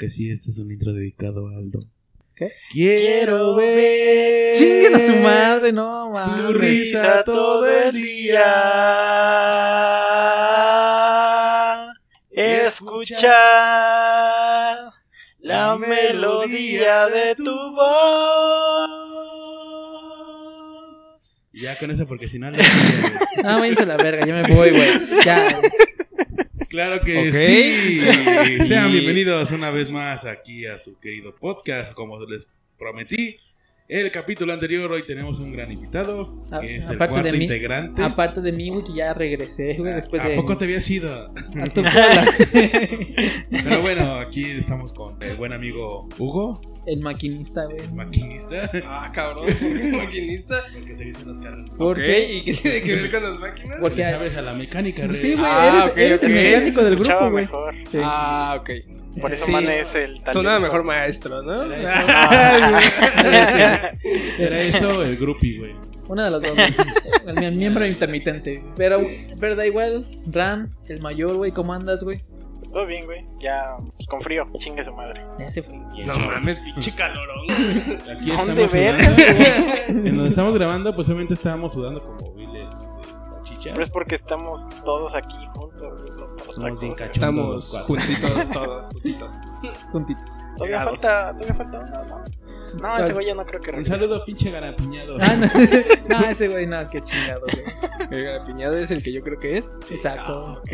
que sí, este es un intro dedicado a Aldo. ¿Qué? Quiero ver. Chinguen a su madre, no, Tu mames. risa todo el día. Escuchar la melodía de tu voz. Ya con eso, porque si no. no- Ah, váyanse a la verga, ya me voy, güey. Ya. Claro que sí. Sean bienvenidos una vez más aquí a su querido podcast, como les prometí. El capítulo anterior, hoy tenemos un gran invitado, A- que es el aparte de cuarto mí- integrante. Aparte de mí, que ya regresé, güey, después ¿A de. poco te habías ido? a tu cola. Pero bueno, aquí estamos con el buen amigo Hugo, El maquinista, güey. el maquinista. Ah, cabrón, ¿por qué maquinista? Porque se dicen los carros. ¿Por Ok, qué? ¿Y qué tiene que ver con las máquinas? Porque sabes a la mecánica, rey. Sí, güey, Ah, eres, ok, eres el ok. mecánico del grupo, güey. mejor. Sí. Ah, ok. Por eso Sí. Man es el talento. Sonaba mejor maestro, ¿no? Era eso, Ah. era eso el groupie, güey. Una de las dos. El, mi- miembro intermitente. Pero, pero da igual. Ram, el mayor, güey, ¿cómo andas, güey? Todo bien, güey. Ya pues, con frío. Chingue su madre. Ya se fue. No mames, pinche calorón. Aquí ¿Dónde estamos vergas. En donde estamos grabando, pues obviamente estábamos sudando como Pero es porque estamos todos aquí juntos. Estamos bien cachondos. Estamos juntitos todos, juntitos. Juntitos. Todavía falta, todavía falta uno, ¿no? No, ese güey ya no creo que Un regrese. saludo, pinche garapiñado. Ah, no. no, ese güey, no, qué chingado, güey. El piñado es el que yo creo que es. Exacto. Ok.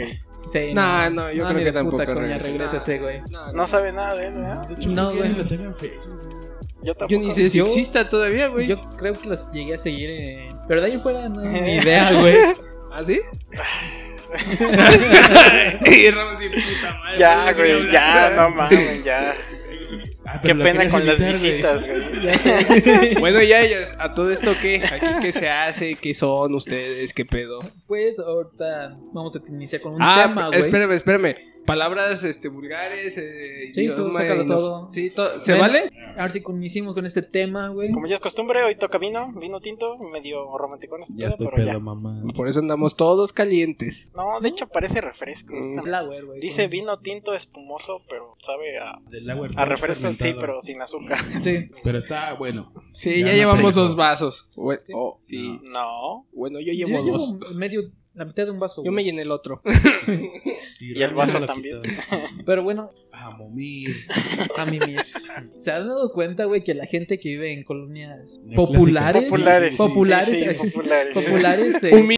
Sí, No, no, yo creo que tampoco regresa. regresa ese güey. No, No sabe nada de él, ¿verdad? De hecho, No, güey. lo tengo en Facebook. Yo tampoco. Yo ni sé si Yo- exista todavía, güey. Yo creo que los llegué a seguir en... Pero de ahí fuera no ni idea, güey. ¿Ah, sí? y Ramos de puta madre. Ya, güey, ya, no mames, ya. Ah, Qué pena con las visitas, güey. Bueno, ya, ya, a todo esto, ¿qué? ¿Aquí qué se hace? ¿Qué son ustedes? ¿Qué pedo? Pues ahorita vamos a iniciar con un ah, tema, güey. espérame, espérame. Palabras este, vulgares. Eh, Sí, tú sácalo y no- todo. Sí, to- ¿Se Ven. vale? Ahora sí iniciamos con este tema, güey. Como ya es costumbre, hoy toca vino, vino tinto, medio romántico este Ya pedo, estoy pero pedo, ya. mamá. Por eso andamos todos calientes. No, de hecho parece refresco. Mm. esta- güey. Dice vino tinto espumoso, pero sabe a, Del agua a refresco, sí, fermentado. pero sin azúcar. Sí. Pero está bueno. Sí, Ya ya, no llevamos dos vasos. Oh, sí. No. Bueno, yo Yo llevo dos. medio, la mitad de un vaso. Yo me llené el otro. Y el vaso también. Pero bueno, A momir. a mí mira. ¿Se han dado cuenta, güey, que la gente que vive en colonias populares? Populares. sí, Populares, sí, sí, así. populares. Populares. eh, Humi-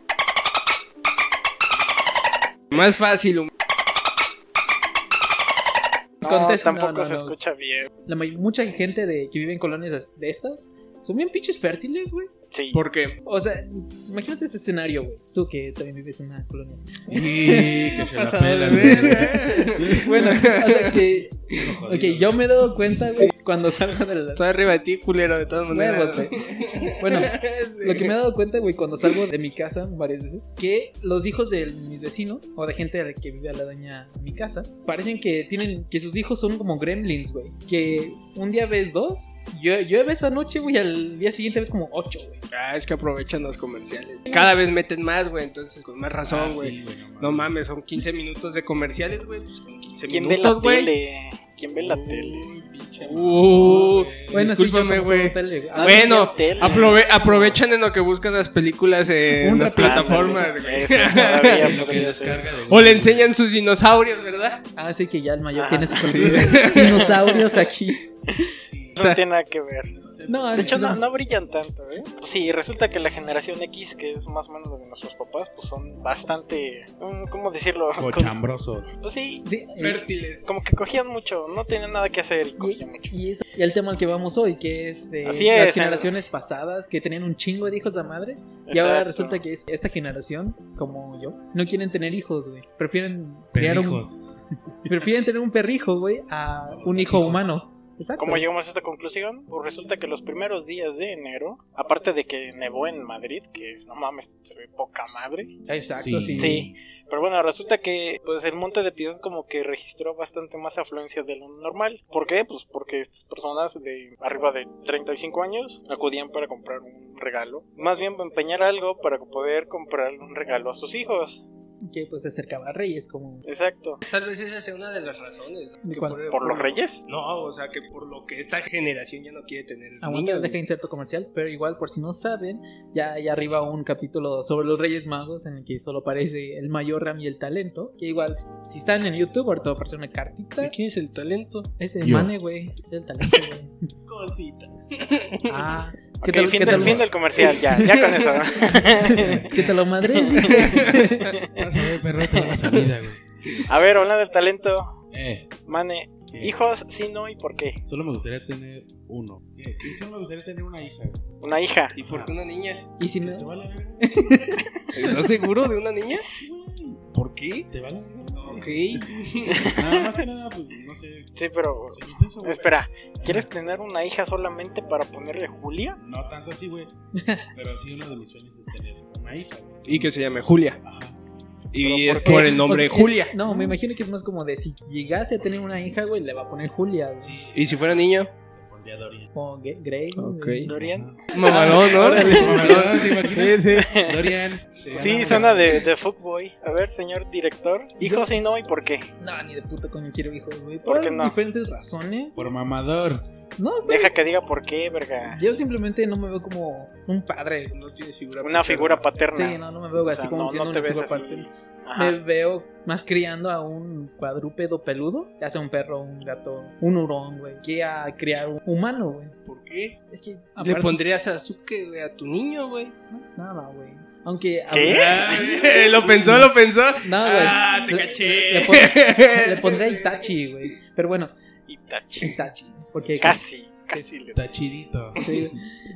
Más fácil. hum- No, Contesta, tampoco no, no, se no. escucha bien. la mucha gente de, que vive en colonias de estas son bien pinches fértiles, güey. Sí. ¿Por qué? O sea, imagínate este escenario, güey. Tú que también vives en una colonia así. Y que se la pelan. Bueno, o sea que. Ok, yo me he dado cuenta, güey, cuando salgo de la. Estoy arriba de ti, culero, de todas maneras. Huevos, güey. Bueno, Lo que me he dado cuenta, güey, cuando salgo de mi casa varias veces, que los hijos de mis vecinos o de gente a la que vive a la daña mi casa, parecen que tienen, que sus hijos son como gremlins, güey. Que un día ves dos, yo, yo ves esa noche, güey, al día siguiente ves como ocho, güey. Ah, es que aprovechan los comerciales. Cada vez meten más, güey, entonces con más Ah, razón, sí, güey. no mames. No mames, son 15 minutos de comerciales, güey. Pues son 15 ¿Quién ve la minutos, güey. tele? ¿Quién ve la tele? Uy, Uh, Bueno, sí, discúlpame, güey. güey. Ah, Bueno, aprove- aprovechan en lo que buscan las películas en Un las plataformas, güey. O le enseñan sus dinosaurios, ¿verdad? Ah, sí, que ya el mayor Ah. tiene su colección de dinosaurios aquí. No tiene nada que ver. No, De hecho, no, no, brillan tanto, ¿eh? Pues sí, resulta que la generación X, que es más o menos de nuestros papás, pues son bastante. mm, ¿Cómo decirlo? Cochambroso. Pues sí, Sí, eh, Fértiles. como que cogían mucho, no tenían nada que hacer y cogían mucho. Y, el tema al que vamos hoy, que es Así las es, generaciones pasadas que tenían un chingo de hijos de madres. Y ahora resulta que es- esta generación, como yo, no quieren tener hijos, güey. Prefieren criar Perrijos. un, prefieren tener un perrijo, güey, a un hijo humano. Exacto. ¿Cómo llegamos a esta conclusión? Pues resulta que los primeros días de enero, aparte de que nevó en Madrid, que es, no mames, se ve poca madre. Exacto, sí. Sí. Sí, pero bueno, resulta que pues el monte de Piedad como que registró bastante más afluencia de lo normal. ¿Por qué? Pues porque estas personas de arriba de 35 años acudían para comprar un regalo. Más bien empeñar algo para poder comprar un regalo a sus hijos. Que pues se acercaba a Reyes como... Exacto. Tal vez esa sea una de las razones. ¿De que cuál? ¿Por los reyes? No, o sea, que por lo que esta generación ya no quiere tener Aguanta, niños. deja inserto comercial, pero igual por si no saben, ya hay arriba un capítulo sobre los Reyes Magos en el que solo aparece el mayor Ram y el talento. Que igual, si- están en YouTube, ahorita va a aparecer una cartita. ¿De quién es el talento? Ese Yo. Mane, güey. Es el talento, güey. Cosita. Ah, Ok, tal- fin, qué del, tal- fin del comercial, ya, ya con eso. que te lo madres. Vas a ver, perro, te la salida, güey. A ver, hablando del talento, Eh, Mane, ¿qué? hijos, sí, no, ¿y por qué? Solo me gustaría tener uno. ¿Qué? Solo me gustaría tener una hija. güey. Una hija. ¿Y por qué una niña? Y si ¿Te no, vale la verga? ¿Estás seguro de una niña? ¿Por qué? ¿Te vale la verga? Ok. Nada más que nada, pues no sé. Sí, pero... Es eso, güey. Espera, ¿quieres tener una hija solamente para ponerle Julia? No tanto así, güey. Pero sí, uno de mis sueños es tener una hija. güey. Y que se llame Julia. Ajá. Y ¿Pero es por qué? por el nombre Porque- Julia. No, me imagino que es más como de si llegase a tener una hija, güey, le va a poner Julia. Sí. ¿Y si fuera niño? Dorian. O Ge- Grey. Ok. güey. ¿Dorian? Mamalón, ¿no? Mamalón, ¿te imaginas? Dorian. Sí, suena de, de fuckboy. A ver, señor director. Hijos, sí, no, ¿y por qué? No, ni de puta coño quiero hijos, güey. ¿Por Por, qué no? diferentes razones. Por mamador. No, güey. Deja que diga por qué, verga. Yo simplemente no me veo como un padre. No tienes figura. Una figura paterna. Sí, no, no me veo O así sea, como no- siendo no te una ves figura así. paterna. Ajá. Me veo más criando a un cuadrúpedo peludo, ya sea un perro, un gato, un hurón, güey, que a criar un humano, güey. ¿Por qué? Es que Le pondrías a Azuke, güey, a tu niño, güey. No, nada, güey. Aunque ¿Qué? Lo pensó, lo pensó. No, güey. Ah, te Le- caché. Le, pon- le pondré a Itachi, güey. Pero bueno, Itachi. Itachi. Porque Casi, casi le Está chidito. Sí,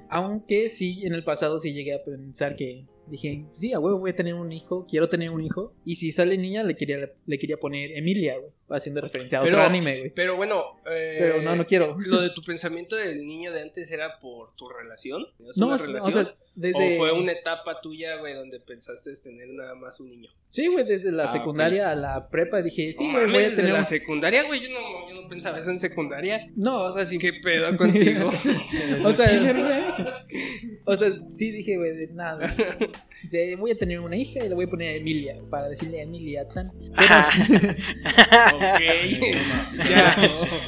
aunque sí, en el pasado sí llegué a pensar que dije, sí, a huevo voy a tener un hijo, quiero tener un hijo. Y si sale niña, le quería, le quería poner Emilia, güey. Haciendo referencia a otro anime, güey. Pero bueno, eh, Pero no, no quiero. Lo de tu pensamiento del niño de antes era por tu relación. ¿Tenías No, una o relación? sea, desde. ¿O fue una etapa tuya, güey, donde pensaste tener nada más un niño? Sí, güey, desde la Ah, secundaria a la prepa dije, sí, No güey, voy a tener la un... secundaria, güey, yo no, yo no pensaba eso en secundaria. No, o sea, sí. ¿Qué pedo contigo? O sea, o sea, sí dije, güey, de nada. Dice, voy a tener una hija y le voy a poner Emilia para decirle Emilia tan. Ok. ya,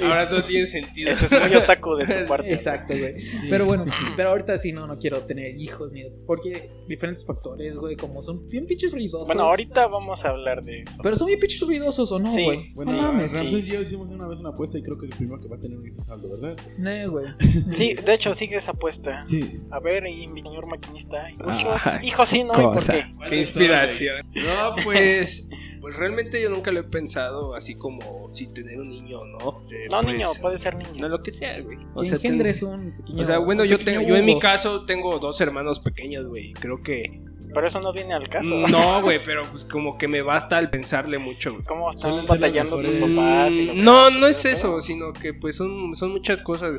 ahora todo tiene sentido. Eso es muy otaku de tu parte. Exacto, güey. Pero bueno, pero ahorita sí no, no quiero tener hijos, ni porque diferentes factores, güey, como son bien pinches ruidosos. Bueno, ahorita vamos a hablar de eso. Pero son bien pinches ruidosos o no, Sí, güey. Bueno, no mames. sí. Ramses y yo hicimos una vez una apuesta y creo que el primero que va a tener un hijo es Aldo, ¿verdad? No, güey. Sí, de hecho, sigue esa apuesta. Sí. A ver, y mi señor maquinista. Ah, Hijos, hijos sí, no, ¿y por qué? Qué inspiración. No, pues, pues realmente yo nunca lo he pensado así como si tener un niño o no. Eh, No, pues, niño, puede ser No, niño. lo que sea, güey. O sea, ten- un pequeño. o sea, bueno, yo tengo, yo en mi caso tengo dos hermanos pequeños, güey. y Creo que Pero eso no viene al caso. no, güey, pero pues como que me basta al pensarle mucho, güey. ¿Cómo están batallando tus papás? y los No, no y es eso, sino que pues son, son muchas cosas.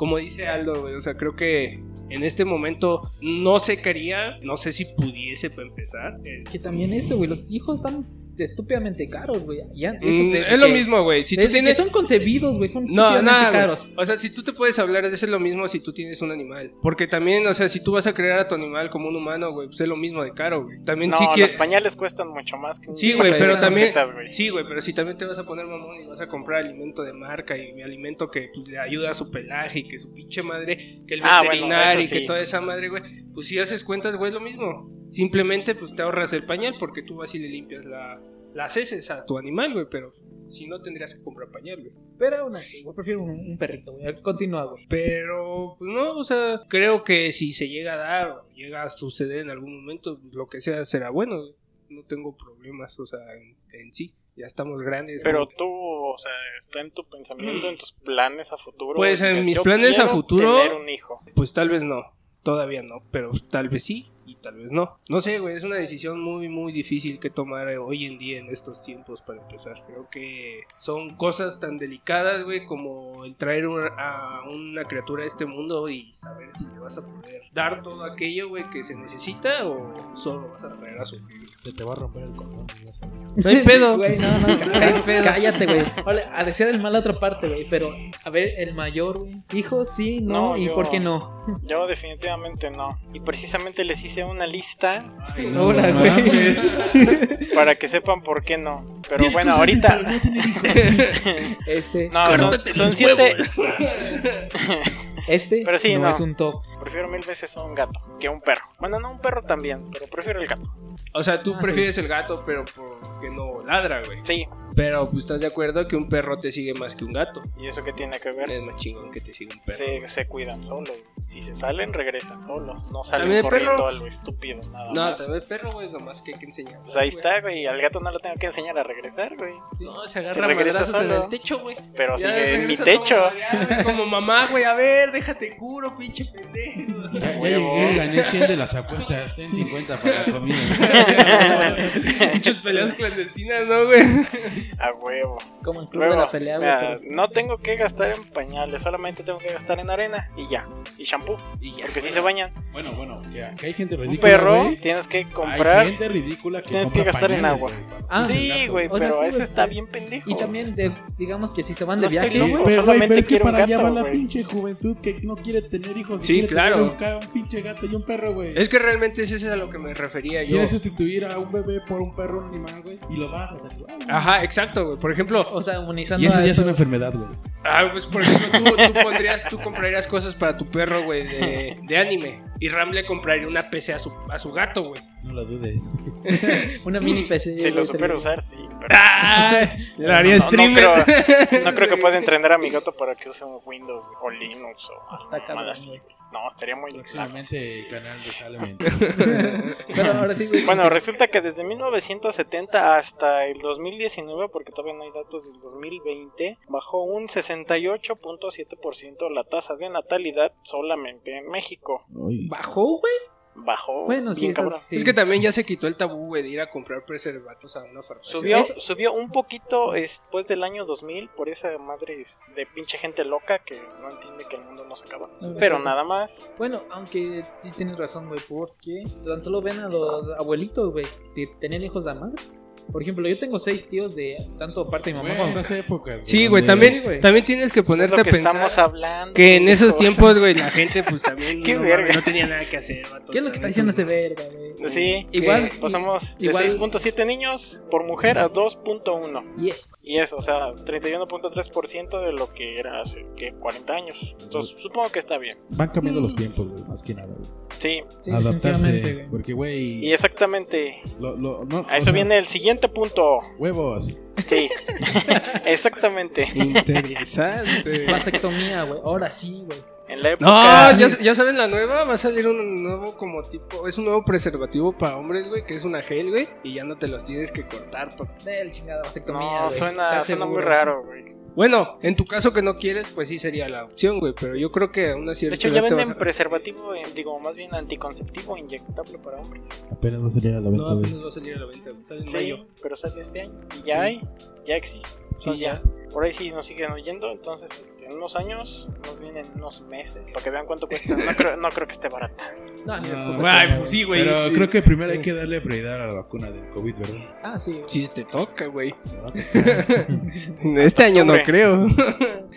Como dice Aldo, güey, o sea, creo que en este momento no sé qué haría, no sé si pudiese para empezar. Que también eso, güey. Los hijos están estúpidamente caros, güey. Ya, eso mm, es lo que- mismo, güey. Si tú tienes que son concebidos, güey, son No, estúpidamente nada, güey. caros. O sea, si tú te puedes hablar eso es lo mismo si tú tienes un animal. Porque también, o sea, si tú vas a crear a tu animal como un humano, güey, pues es lo mismo de caro, güey. También No, sí que los pañales cuestan mucho más que un Sí, güey, pero también croquetas, güey. Sí, güey, pero si también te vas a poner mamón y vas a comprar alimento de marca y alimento que pues, le ayuda a su pelaje y que su pinche madre, que el Ah, bueno, veterinario eso y que sí. toda esa madre, güey, pues si haces cuentas, güey, lo mismo. Simplemente pues te ahorras el pañal porque tú vas y le limpias la, las heces a tu animal, güey, pero si no tendrías que comprar pañal, güey. Pero aún así, güey, prefiero un, un perrito, güey. Continúa, güey. Pero, pues no, o sea, creo que si se llega a dar o llega a suceder en algún momento, pues, lo que sea será bueno, güey. No tengo problemas, o sea, en, en sí. Ya estamos grandes. Pero tú, o sea, está en tu pensamiento, en tus planes a futuro. Pues, en mis yo planes a futuro- Tener un hijo. Pues tal vez no, todavía no, pero tal vez sí y tal vez no. No sé, güey, es una decisión muy, muy difícil que tomar hoy en día en estos tiempos para empezar. Creo que son cosas tan delicadas, güey, como el traer una- a una criatura a este mundo y saber si le vas a poder dar todo aquello, güey, que se necesita o solo vas a traer a su Se te va a romper el sabes. No hay pedo. Güey, no, no, No hay pedo. cállate, güey. A desear el mal a otra parte, güey. Pero, a ver, el mayor, güey. Hijo, sí, no, No, ¿y yo- por qué no? Yo definitivamente no. Y precisamente les hice una lista Ay, no, Hola, no güey. mames. para que sepan por qué no. Pero bueno, ahorita... Este, No, son, son siete... este pero sí, no, no. es un top. Prefiero mil veces un gato que un perro. Bueno, no un perro también, pero prefiero el gato. O sea, tú Ah, prefieres el gato, pero porque no ladra, güey. Sí, Pero pues estás de acuerdo que un perro te sigue más que un gato. ¿y eso qué tiene que ver? Es más chingón que te siga un perro. Se, se cuidan solos. Si se salen, regresan solos. No salen corriendo perro. a lo estúpido, nada No, más. también el perro, güey, nomás que hay que enseñar. Pues ahí está, güey. Al gato no lo tengo que enseñar a regresar, güey. No, se Se agarra regresa madrazos en solo. el techo, güey. Pero Ya sigue en mi regresa techo. Como, ya, como mamá, güey, a ver, déjate curo, pinche pendejo. Ya, ya Huevo. llegué, gané 100 de las apuestas. Ten 50 para la comida. Muchas peleas clandestinas, ¿no, güey? A huevo. Como el club de la pelea, güey. mira, pero- no tengo que gastar en pañales, solamente tengo que gastar en arena y ya. Y shampoo, Y ya. porque si se bañan. Bueno, bueno, que, que hay gente ridícula. Un perro güey. tienes que Hay comprar. gente ridícula que tienes que gastar en pañales, agua. güey, para Ah, Sí, gato. güey, O sea, pero sí, ese güey, está pero- bien pendejo. Y también, de, digamos que si se van de viaje, güey. Pero, solamente pero quiero un para allá gato, va la pinche juventud que no quiere tener hijos. Sí, quiere claro. Un, pinche gato y un perro, güey. Es que realmente ese es a lo que me refería yo. Quiere sustituir a un bebé por un perro, un animal, güey. Y lo va a. Ajá, exacto, güey. Por ejemplo, O sea, humanizando Y eso ya es una enfermedad, güey. ah, pues por ejemplo, tú, tú pondrías, tú comprarías cosas para tu perro, güey, de, de anime. Y Ram le compraría una PC a su, a su gato, güey. No lo dudes. Una mini PC. Si lo supiera usar, sí. Pero ¡Ah! Le daría no, creo, no creo que pueda entrenar a mi gato para que use un Windows o Linux o algo así. güey. No, estaría muy. Próximamente canal de Salem. Pero ahora sí, güey. Bueno, resulta que desde 1970 hasta el 2019, porque todavía no hay datos del 2020, bajó un 68.7% la tasa de natalidad solamente en México. ¿Bajó, güey? Bajó Bueno, sí, bien está- cabrón. sí. Es que también ya se quitó el tabú, güey, de ir a comprar preservativos a una farmacia. Subió, subió un poquito después del año 2000 por esa madre de pinche gente loca que no entiende que el mundo no se acaba. No, Pero sí. nada más. Bueno, aunque sí tienes razón, güey, porque tan solo ven a los abuelitos, güey, que tenían hijos de madres. Por ejemplo, yo tengo seis tíos de tanto parte de mi mamá Güey, en como... épocas. Sí, güey, también, Sí, güey. también tienes que Pues es ponerte a que pensar estamos hablando. que en esos pendejos. tiempos, güey, la gente pues también Qué no, verga. no tenía nada que hacer. vato. ¿Qué es lo que está diciendo ese verga, güey? Sí, Igual, pasamos de igual- 6.7 niños por mujer a 2.1. Y eso. Y eso, o sea, 31.3% de lo que era hace ¿qué? 40 años. Entonces, supongo que está bien. Van cambiando los tiempos, güey, más que nada, güey. Sí, Sí, Adaptarse. güey. Porque, güey. y exactamente. lo- lo- no, A eso sea, viene el siguiente punto. Huevos. Sí, exactamente. Interesante. Vasectomía, güey. Ahora sí, güey. En la No, época. ya, ya saben la nueva, va a salir un nuevo como tipo, es un nuevo preservativo para hombres, güey, que es una gel, güey, y ya no te los tienes que cortar. pa- Del chingada vasectomía, No, güey. suena, ¿Estás suena muy raro, güey. Bueno, en tu caso que no quieres, pues sí sería la opción, güey, pero yo creo que aún así De hecho, ya venden preservativo, digo, más bien anticonceptivo inyectable para hombres. Apenas va a salir a la venta, No, apenas va a salir a la venta, sale en Sí, mayo. pero sale este año. Y ya hay, ya existe. Entonces Sí, ya. Por ahí sí nos siguen oyendo. Entonces, este, en unos años, nos vienen unos meses. Para que vean cuánto cuesta. No creo, no creo que esté barata. No, No, coña, pues sí, güey. Pero creo que primero hay que darle prioridad a la vacuna del COVID, ¿verdad? Ah, sí. Sí te toca, güey. ¿No? Este año no creo.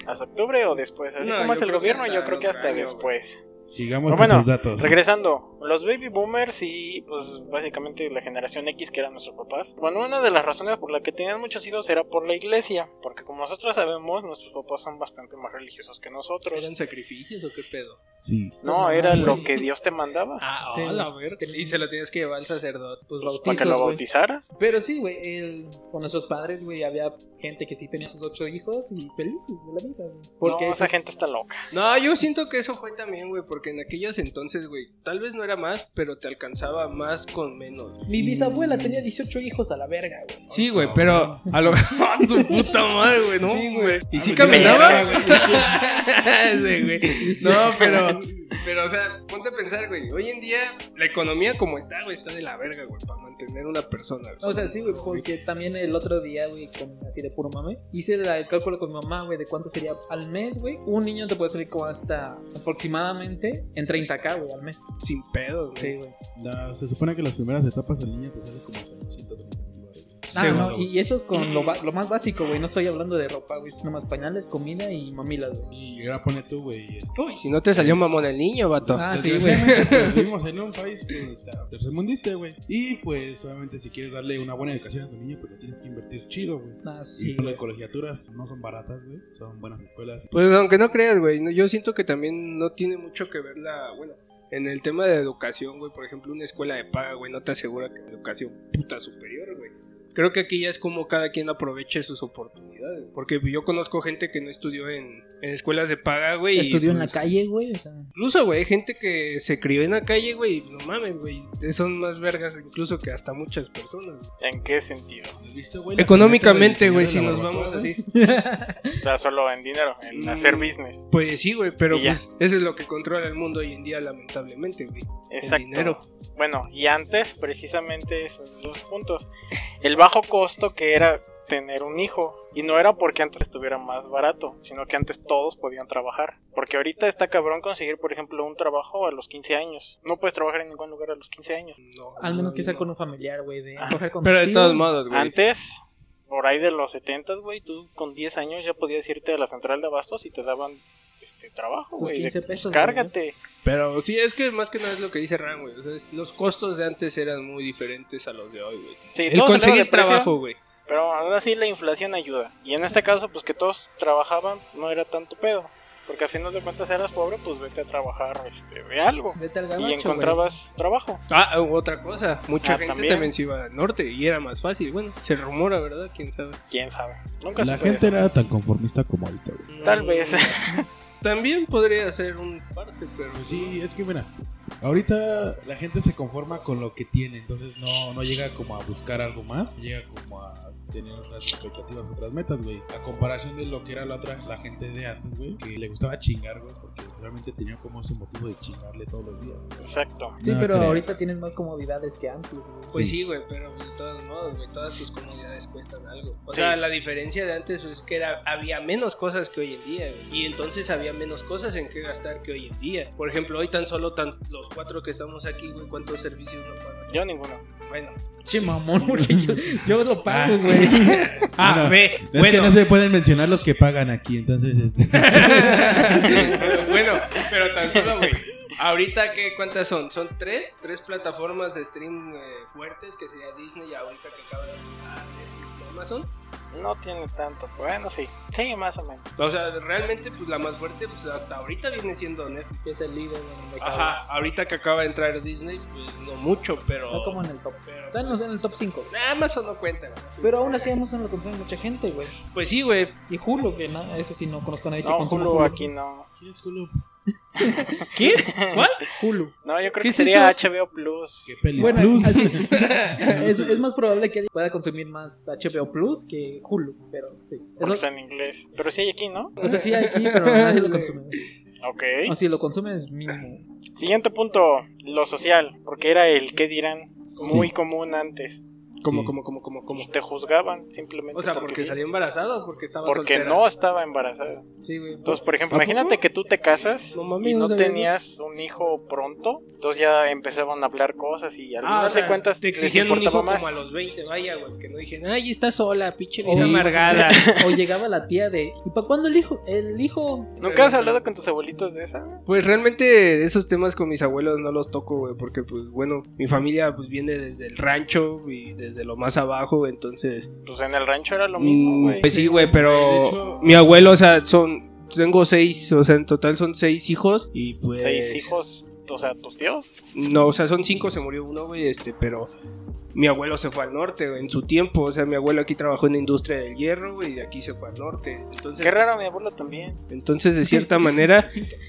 ¿Hasta octubre o después? Así No, como es el creo gobierno, yo creo que hasta después. Sigamos Pero con bueno, los datos. Regresando, los baby boomers y pues básicamente la generación X que eran nuestros papás. Bueno, una de las razones por la que tenían muchos hijos era por la iglesia, porque como nosotros sabemos, nuestros papás son bastante más religiosos que nosotros. ¿Eran sacrificios o qué pedo? Sí. No, No, era lo que Dios te mandaba. Ah, Sí, la verga. Y se lo tienes que llevar al sacerdote. Pues Pues, para que bautizos, lo bautizara. Pero sí, güey, con nuestros padres, güey, había gente que sí tenía sus ocho hijos y felices de la vida, güey. Porque no, esa gente está loca. No, yo siento que eso fue también, güey, porque en aquellos entonces, güey, tal vez no era más, pero te alcanzaba más con menos. Mi bisabuela tenía 18 hijos a la verga, güey. Sí, güey, pero a lo ¡A su puta madre, güey, no, Sí, güey. ¿Y sí caminaba? güey. Sí, güey. No, pero, pero, o sea, ponte a pensar, güey, hoy en día la economía como está, güey, está de la verga, güey, para mantener una persona. güey. O sea, sí, güey, porque también el otro día, güey, con así de puro mame, hice la- el cálculo con mi mamá, güey, de cuánto sería al mes, güey. Un niño te puede salir como hasta aproximadamente en 30k, güey, al mes. Sin pedos, güey. Sí, güey. No, se supone que las primeras etapas del niño te sale como hasta 130 Ah, no, y eso es con lo, ba- lo más básico, güey. No estoy hablando de ropa, güey. Es nomás pañales, comida y mamilas, güey. Y ahora pone tú, güey. Uy, si no te salió mamón el niño, vato. Ah, sí, güey. Pues, vivimos en un país pues, tercermundista, güey. Y pues, obviamente, si quieres darle una buena educación a tu niño, pues le tienes que invertir chido, güey. Ah, y sí, las colegiaturas no son baratas, güey. Son buenas escuelas. Pues aunque no creas, güey, yo siento que también no tiene mucho que ver la, bueno, en el tema de educación, güey, por ejemplo, una escuela de paga, güey, no te asegura que la educación puta superior, güey. Creo que aquí ya es como cada quien aproveche sus oportunidades. Porque yo conozco gente que no estudió en, en escuelas de paga, güey. Estudió en la pues, calle, güey. O sea, Incluso, güey, hay gente que se crió en la calle, güey, y no mames, güey. Son más vergas incluso que hasta muchas personas. ¿En qué sentido? ¿Has visto, güey, la Económicamente, güey, si nos vamos a decir. O sea, solo en dinero, en Mm. hacer business. Pues sí, güey, pero pues eso es lo que controla el mundo hoy en día, lamentablemente, güey. Exacto. dinero. Bueno, y antes, precisamente esos dos puntos. El bajo costo que era tener un hijo. Y no era porque antes estuviera más barato, sino que antes todos podían trabajar. Porque ahorita está cabrón conseguir, por ejemplo, un trabajo a los 15 años. No puedes trabajar en ningún lugar a los 15 años. No, al menos no, que sea no. con un familiar, güey. De Ah, con Pero de tío. todos modos, güey. Antes, por ahí de los 70, güey, tú con 10 años ya podías irte a la central de abastos y te daban este trabajo, güey. de- 15 pesos. Cárgate. Pero sí, es que más que nada es lo que dice Ran, güey. O sea, los costos de antes eran muy diferentes a los de hoy, güey. Sí, El conseguir trabajo, güey. Pero aún así la inflación ayuda. Y en este caso, pues que todos trabajaban, no era tanto pedo. Porque a final de cuentas eras pobre, pues vete a trabajar este, de algo. Vete al gabacho, Y encontrabas trabajo. Ah, otra cosa. Mucha Ah, gente también. también. se iba al norte y era más fácil. Bueno, se rumora, ¿verdad? ¿Quién sabe? ¿Quién sabe? Nunca La gente era tan conformista como ahorita, güey. Tal vez. También podría ser un parte, pero Pues sí, es que mira, ahorita la gente se conforma con lo que tiene, entonces no, no llega como a buscar algo más, llega como a tener otras expectativas, otras metas, güey. A comparación de lo que era la otra, la gente de antes, güey, que le gustaba chingar, güey, porque realmente tenía como ese motivo de chingarle todos los días. Exacto. Sí, No pero creo. ahorita tienes más comodidades que antes, güey. Pues Sí. sí, güey, pero de todos modos, güey, todas tus comodidades cuestan algo. O Sí. sea, la diferencia de antes pues, es que era, había menos cosas que hoy en día, güey. Y entonces había menos cosas en que gastar que hoy en día. Por ejemplo, hoy tan solo tan, los cuatro que estamos aquí, güey, ¿cuántos servicios no pagan? Yo ninguno. Bueno. Che, mamón, porque yo, yo lo pago, Ah. güey. Ah, Bueno, ve, Es bueno. que no se pueden mencionar los que pagan aquí, entonces... este, bueno, pero tan solo, güey. Ahorita, ¿qué, ¿cuántas son? ¿Son tres? Tres plataformas de stream eh, fuertes, que sería Disney y ahorita que acaba de Netflix, Amazon. No tiene tanto. Bueno, sí. Sí, más o menos. O sea, realmente, pues la más fuerte, pues hasta ahorita viene siendo Netflix. Que es el líder en el mercado. Ajá, ahorita que acaba de entrar Disney, pues no mucho, pero. Está como en el top. pero- Está en los- en el top 5. Amazon no cuenta, güey. Pero aún así Amazon lo consume mucha gente, güey. Pues sí, güey. Y Hulu, que no, ese sí no conozco a nadie que No, consuma Hulu aquí no. ¿Quién es Hulu? ¿Quién? ¿Cuál? Hulu. No, yo creo ¿Qué que sería eso? HBO Plus. ¿Qué Bueno, Plus? así, es, es más probable que pueda consumir más HBO Plus que Hulu, pero sí. Eso, está en inglés. Pero sí hay aquí, ¿no? o sea, sí hay aquí, pero nadie lo consume. Ok. O si lo consume es mínimo. Siguiente punto, lo social, porque era el que dirán muy común antes. ¿Cómo, Sí. cómo, cómo, cómo, cómo? Te juzgaban simplemente O sea, porque sí. salió embarazado o porque estaba porque soltera? no estaba embarazada. Sí, güey. Entonces, por ejemplo, ¿A imagínate que tú te casas No mames, y no no tenías un hijo pronto, entonces ya empezaban a hablar cosas y al Ah, final o sea, cuentas te les exigían un importaba hijo más. como a los 20, vaya, güey, que no dijeron, ay, está sola, pinche O- vieja amargada. O llegaba la tía de, ¿y para cuándo el hijo? El hijo. ¿Nunca has hablado con tus abuelitos de esa? Pues realmente esos temas con mis abuelos no los toco, güey, porque pues bueno, mi familia pues viene desde el rancho y desde lo más abajo, entonces... Pues en el rancho era lo mismo, mm, güey. pues sí, güey, pero hecho- mi abuelo, o sea, son... Tengo seis, o sea, en total son seis hijos y pues... Seis hijos, o sea, tus tíos. No, o sea, son cinco, se murió uno, güey, este, pero mi abuelo se fue al norte, en su tiempo, o sea, mi abuelo aquí trabajó en la industria del hierro, y de aquí se fue al norte. Entonces, Qué raro, mi abuelo también. entonces de cierta manera,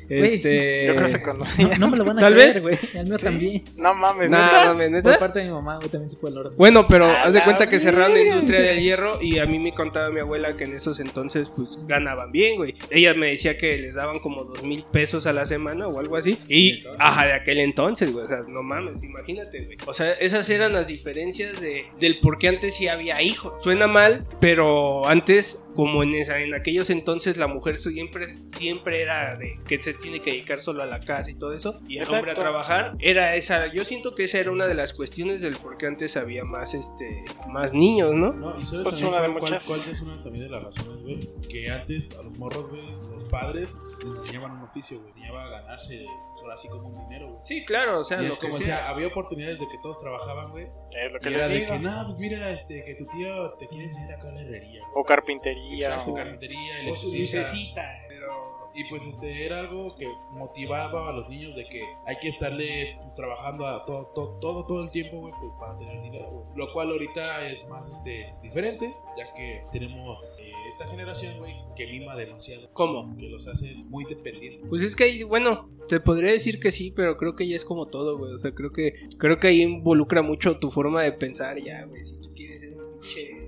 este... Yo creo que se conocía. No, no me lo van a Tal creer, vez. güey. El mío también. No mames, Nah, ¿neta? mames, Por ¿neta? parte de mi mamá, güey, también se fue al norte. Bueno, pero haz de cuenta que cerraron la industria del hierro y a mí me contaba mi abuela que en esos entonces pues ganaban bien, güey. Ella me decía que les daban como dos mil pesos a la semana o algo así. Y, ajá, de aquel entonces, güey. O sea, no mames, imagínate, güey. O sea, esas eran las diferencias de, del por qué antes sí había hijos. Suena mal, pero antes, como en, esa, en aquellos entonces, la mujer siempre, siempre era de que se tiene que dedicar solo a la casa y todo eso, y el hombre a trabajar, era esa, yo siento que esa era una de las cuestiones del por qué antes había más, este, más niños, ¿no? No, y sabes Pues también una de cuál, cuál- muchas. cuál es una también de las razones, güey. Que antes a los morros, güey, los padres les enseñaban un oficio, güey. Enseñaban a ganarse ahora así como un dinero, güey. Sí, claro, o sea, y lo es que como sea. decía, había oportunidades de que todos trabajaban, güey. Es lo que Y era les de digo. que, no, pues mira, este, que tu tío te quiere enseñar acá la herrería. güey. O carpintería. Exacto, o- carpintería, o su lucecita. Y pues este era algo que motivaba a los niños de que hay que estarle trabajando a todo, todo, todo, todo el tiempo, güey, pues, para tener dinero. Lo cual ahorita es más este, diferente, ya que tenemos eh, esta generación, güey, que mima demasiado. ¿Cómo? Que los hace muy dependientes. Pues es que ahí, bueno, te podría decir que sí, pero creo que ya es como todo, güey. O sea, creo que creo que ahí involucra mucho tu forma de pensar ya, güey. Si tú quieres ser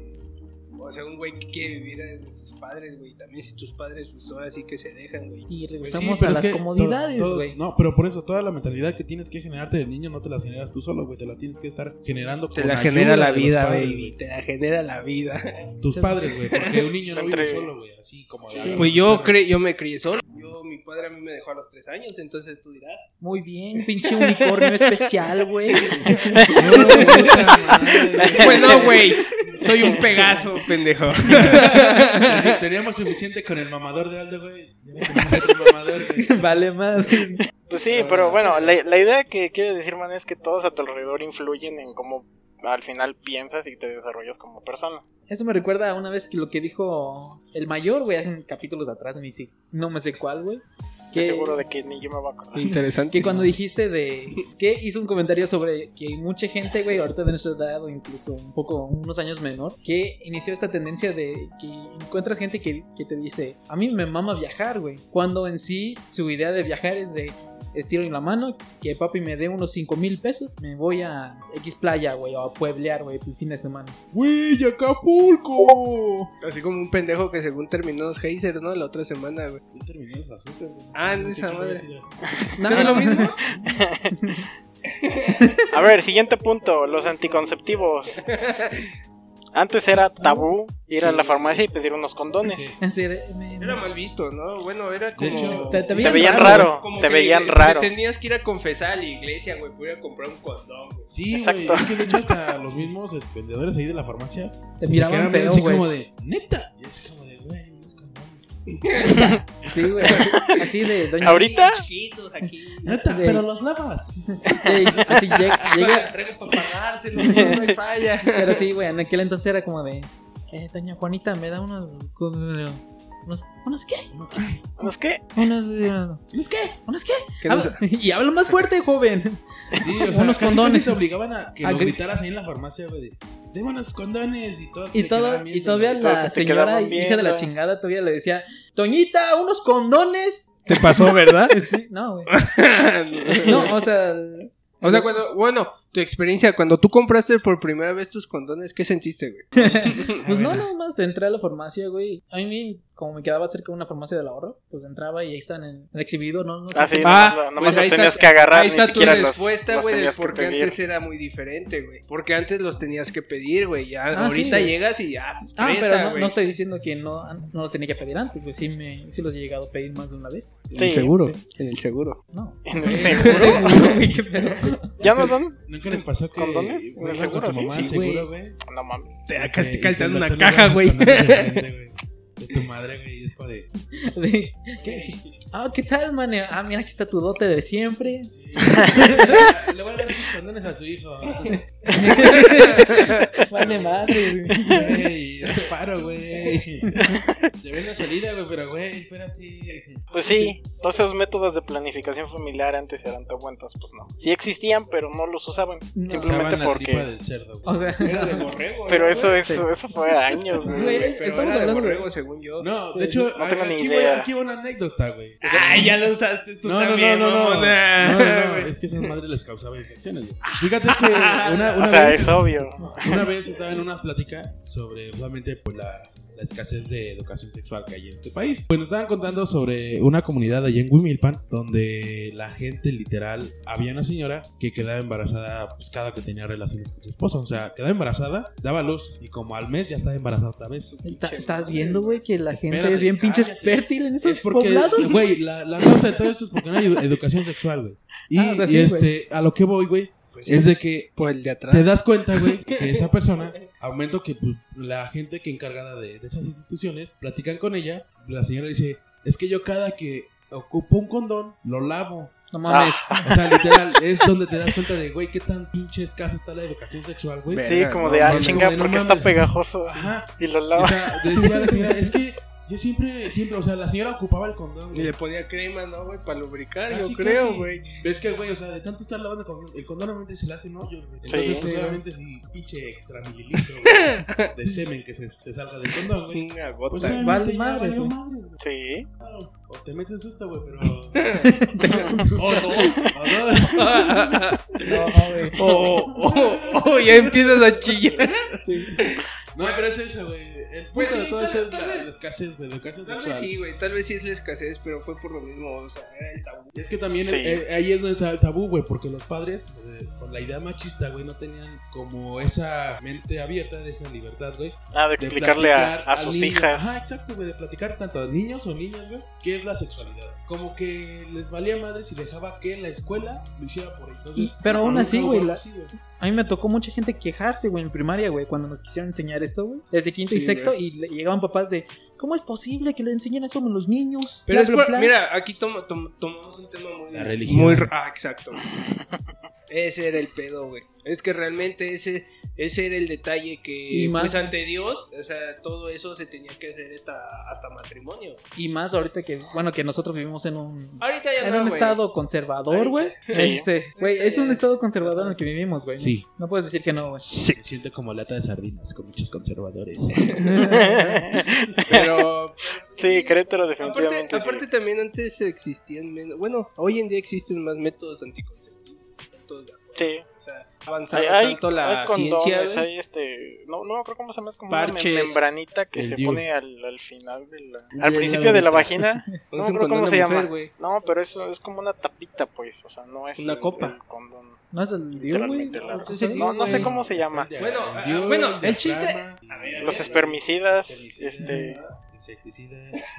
O sea, un güey que quiere vivir de sus padres, güey. También si tus padres, pues ahora sí que se dejan, güey. Y Pues regresamos sí, a las que comodidades, güey. No, pero por eso toda la mentalidad que tienes que generarte de niño no te la generas tú solo, güey. Te la tienes que estar generando Te con la genera la vida, padres, baby. Te la genera la vida. Tus padres, güey. Porque un niño no vive solo, güey. Así como Sí. de- Pues yo cre yo me crié solo. Mi padre a mí me dejó a los tres años, entonces tú dirás. Muy bien, pinche unicornio especial, güey. Pues no, güey. Soy un pegaso, pendejo. Teníamos suficiente con el mamador de Aldo, güey. Vale más. Pues sí, pero no, bueno, la, la idea que quiere decir, man, es que todos a tu alrededor influyen en cómo al final piensas y te desarrollas como persona. Eso me recuerda a una vez que lo que dijo el mayor, güey, hace un capítulo de atrás, ni si, no me sé cuál, güey. Estoy Que- seguro de que ni yo me voy a acordar. Interesante. Que cuando dijiste de que hizo un comentario sobre que mucha gente, güey, ahorita de nuestra edad o incluso un poco unos años menor, que inició esta tendencia de que encuentras gente que, que te dice, a mí me mama viajar, güey. Cuando en sí su idea de viajar es de estiro en la mano, que papi me dé unos 5 mil pesos, me voy a X playa, güey, o a pueblear, güey, el fin de semana. ¡Güey, Acapulco! Así como un pendejo que según terminó los Hazers, ¿no? La otra semana, güey. Ya terminé los güey. Ah, en esa madre. No, ¿Es lo mismo? A ver, siguiente punto, los anticonceptivos. Antes era tabú ir a la farmacia y pedir unos condones. Sí. Era mal visto, ¿no? Bueno, era como... Hecho, Te- te Te veían veían raro, raro, te que veían te raro. tenías que ir a confesar a la iglesia, güey, para ir a comprar un condón, güey. Sí. Exacto. Es que de hecho hasta los mismos este, vendedores ahí de la farmacia te miraban feo, así güey. como de, neta. Y es como Sí, güey, así, así de doña ¿Ahorita? Aquí. Neta, Güey. pero los lavas. Ey, así llega, llega- Traigo para pagárselo, no hay falla. Pero sí, güey, en aquel entonces era como de, eh, doña Juanita, me da unos, unos, unos qué, unos, ¿Es qué? unos qué, no Habla- y habla más fuerte, joven. Sí, o sea, Unos casi, condones. casi te obligaban a que A lo gri- gritaras ahí en la farmacia, güey. de, Deme unos condones y todo. Y todo, y todavía la te señora quedaban hija de la viendo. chingada todavía le decía, Toñita, unos condones. Te pasó, ¿verdad? Sí, no, güey. No, o sea, O sea, cuando, bueno, tu experiencia, cuando tú compraste por primera vez tus condones, ¿qué sentiste, güey? pues no, nada más entré a la farmacia, güey. A mí, como me quedaba cerca de una farmacia del ahorro, pues entraba y ahí están en el exhibido, ¿no? no sé Ah, sí, nomás, Ah, nomás pues los tenías está- que agarrar, Ahí ni está tu siquiera los, respuesta, los güey, de tenías que por qué pedir. antes era muy diferente, güey. Porque antes los tenías que pedir, güey. Ya Ah, sí, ahorita güey. llegas y ya. Ah, presta, pero no, güey. no estoy diciendo que no, no los tenía que pedir antes, pues sí, me, sí los he llegado a pedir más de una vez. En el Sí. seguro. En el seguro. No. ¿En el ¿En seguro? seguro, güey? ¿Qué pedo? ¿Ya no dan? ¿Nunca les pasó que ¿Condones? ¿En el fueron seguro, sí? Sí, güey. No mames. Te acá te tú una caja, güey. condones de tu madre, güey. Es de. De- ¿qué? Ah, ¿qué tal, man? Ah, mira, aquí está tu dote de siempre. Le voy a dar sus condones a su hijo. Vale madre, güey. Paro, güey. Ven la salida, güey, pero, güey, espérate. Pues sí, todos esos métodos de planificación familiar antes eran tan buenos, pues no. Sí existían, pero no los usaban. No. Simplemente Usaban la tripa porque... del cerdo, güey. O sea, Era de borrego. Pero ¿no, eso, eso, eso fue años, Güey, güey. Pero estamos era de hablando de- borrego, según yo. No, de hecho, no tengo ni aquí, idea. Aquí va una anécdota, güey. Ay, ya lo usaste tú No, no, también, no, no, no, mamona. no, no, no, es que esas madres les causaba infecciones. Fíjate que una, una O sea, vez, es obvio. una vez estaba en una plática sobre solamente pues la la escasez de educación sexual que hay en este país. Pues nos estaban contando sobre una comunidad allá en Wimilpan donde la gente literal, había una señora que quedaba embarazada pues, cada que tenía relaciones con su esposo. O sea, quedaba embarazada, daba luz y como al mes ya estaba embarazada otra vez. Está- ¿Estás viendo, güey, que la gente Espérate, es bien pinches cállate. fértil en esos Es porque, poblados? güey, la, la causa de todo esto es porque no hay edu- educación sexual, güey. Y, Ah, o sea, y sí, este, a lo que voy, güey, Pues es de que por el de atrás. te das cuenta, güey, que esa persona, aumento que pues, la gente que encargada de, de esas instituciones, platican con ella, la señora dice, es que yo cada que ocupo un condón, lo lavo. No mames. O sea, literal, es donde te das cuenta de, güey, qué tan pinche escasa está la educación sexual, güey. Sí, como no de, ah, chinga, no porque está pegajoso. Ajá. Y lo O lava. sea, decía la señora, es que yo siempre, siempre, o sea, la señora ocupaba el condón. Y güey. le ponía crema, ¿no, güey? Para lubricar, Casi, yo creo, casi. güey. Ves que, güey, o sea, de tanto estar lavando el condón, el condón normalmente se le hacen hoyos, güey. Sí. Entonces, pues, Sí. obviamente, si pinche extra mililitro güey, de semen que se, se salga del condón, güey. Una Pues gota. obviamente vale ya madres, valió güey. madres, güey. Sí. Claro. O te metes susto, güey, pero. Un susto. o no, o no. No, güey. oh, oh, oh, ya empiezas a chillar. Sí. No, pero es eso, güey. El punto Pues sí, de todo tal- esto es la, vez- la escasez, güey, la educación Tal vez sexual. sí, güey. Tal vez sí es la escasez, pero fue por lo mismo. O sea, era el tabú. Es que también Sí. eh, ahí es donde está el tabú, güey, porque los padres, eh, con la idea machista, güey, no tenían como esa mente abierta de esa libertad, güey. Ah, de de explicarle a, a sus niño. hijas. Ajá, exacto, güey, de platicar tanto a niños o niñas, güey, qué es la sexualidad. Como que les valía madre si dejaba que en la escuela lo hiciera por ahí. Entonces, Y- pero aún así, güey, la- así, güey. A mí me tocó mucha gente quejarse, güey, en primaria, güey, cuando nos quisieron enseñar eso, güey. Desde quinto y sexto, güey. y le- llegaban papás de, ¿cómo es posible que le enseñen eso a los niños? Pero Bla, es bla, por- bla. mira, aquí tomamos un tema muy. La religión. muy ah, exacto. ese era el pedo, güey. Es que realmente ese, ese era el detalle que, Y más- pues ante Dios, o sea, todo eso se tenía que hacer hasta, hasta matrimonio. Y más ahorita que, bueno, que nosotros vivimos en un... Ahorita ya En no, un estado conservador, güey. Sí. Este, Güey, es un estado conservador en el que vivimos, güey. Sí. No puedes decir que no, güey. Se siente como lata de sardinas con muchos conservadores. Pero sí, Querétaro aparte, definitivamente. sí. aparte también antes existían menos. Bueno, hoy en día existen más métodos anticonceptivos. métodos de aborto. Sí. Avanzado Hay, tanto la hay ciencia. condones, güey. hay este. No, no acuerdo cómo se llama, es como una Parches. mem- membranita que se pone al, al final de la. Al principio de la vagina. No condón cómo de se mujer, llama. güey. No, pero eso es como una tapita, pues. O sea, no es. Una el- copa. el condón. No es el Dios, güey. Literalmente la- ¿Es el No, no sé cómo se llama. Bueno, bueno, el chiste- Los espermicidas, este. Insecticida.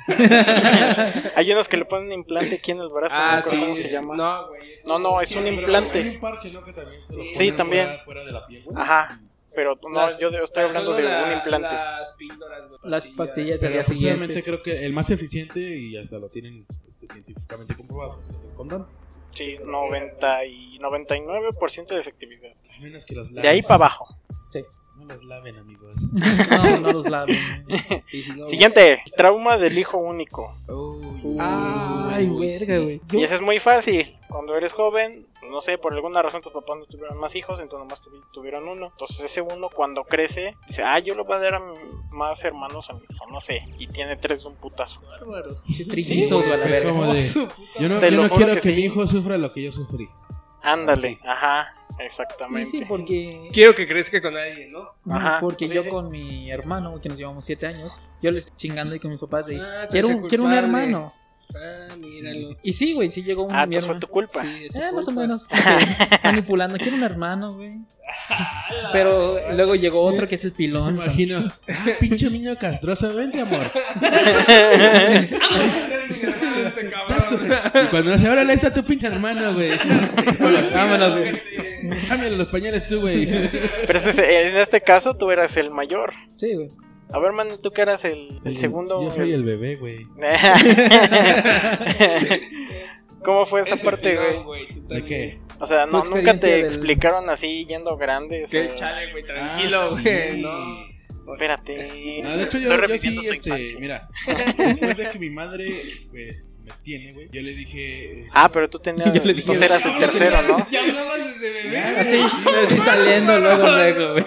Hay unos que le ponen implante aquí en el brazo. no me Ah, acuerdo sí. ¿Cómo se llama? No, güey. eso- No, no, es un implante. Hay un parche, ¿no? Que también se lo Sí, ponen también. Fuera, fuera de la piel, güey. Ajá. Pero no, Las- yo estoy hablando de la- un implante. Las píldoras, güey, Las pastillas del día posiblemente siguiente. creo que el más eficiente y hasta lo tienen este, científicamente comprobado es el condón. Sí, 90 y 99% de efectividad. A menos que los laven. De ahí para abajo. No los laven, amigos. No, no los laven. Y si no, Siguiente, trauma del hijo único. Ay, verga, güey. Y ese es muy fácil. Cuando eres joven, no sé, por alguna razón tus papás no tuvieron más hijos, entonces nomás tuvi- tuvieron uno. Entonces ese uno cuando crece, dice, ah, yo le voy a dar a mi- más hermanos a mi hijo, no sé. Y tiene tres de un putazo. bárbaro. Che, Trillizos, güey, a la verga. como de, yo no, Te yo lo no quiero que que, sí. mi hijo sufra lo que yo sufrí. Ándale, ajá, Y exactamente. sí, porque... Quiero que crezca con alguien, ¿no? Ajá, porque sí, yo sí. con mi hermano, que nos llevamos siete años, yo le estoy chingando y con mis papás de, Ah, quiero, un, quiero un hermano. Ah, míralo. Y sí, güey, sí llegó un Ah, mi fue tu culpa. Sí, tu Eh, más o culpa. menos manipulando. Quiero un hermano, güey. Pero luego llegó otro que es el Me pilón. imagino. Ah, pinche niño castroso, vente, amor. Y cuando no se ahora ahí está tu pinche hermano, güey. Vámonos, güey. Cámbiale los pañales tú, güey. Pero este- en este caso tú eras el mayor. Sí, güey. A ver, man, tú que eras el, el segundo. Yo soy el bebé, güey. ¿Cómo fue esa parte, güey? ¿De qué? O sea, no, nunca te del- explicaron así yendo grandes. Que o- chale, güey, tranquilo, Ah, güey. sí. No. Espérate. No, de hecho, estoy yo, yo reviviendo sí, su este, infancia. mira, después de que mi madre, pues, me tiene, güey, yo le dije... eh, Ah, pero tú tenías. Yo le dije- Entonces eras el tercero, ¿no? Ya hablabas desde bebé. Así, güey, así saliendo luego, luego, güey.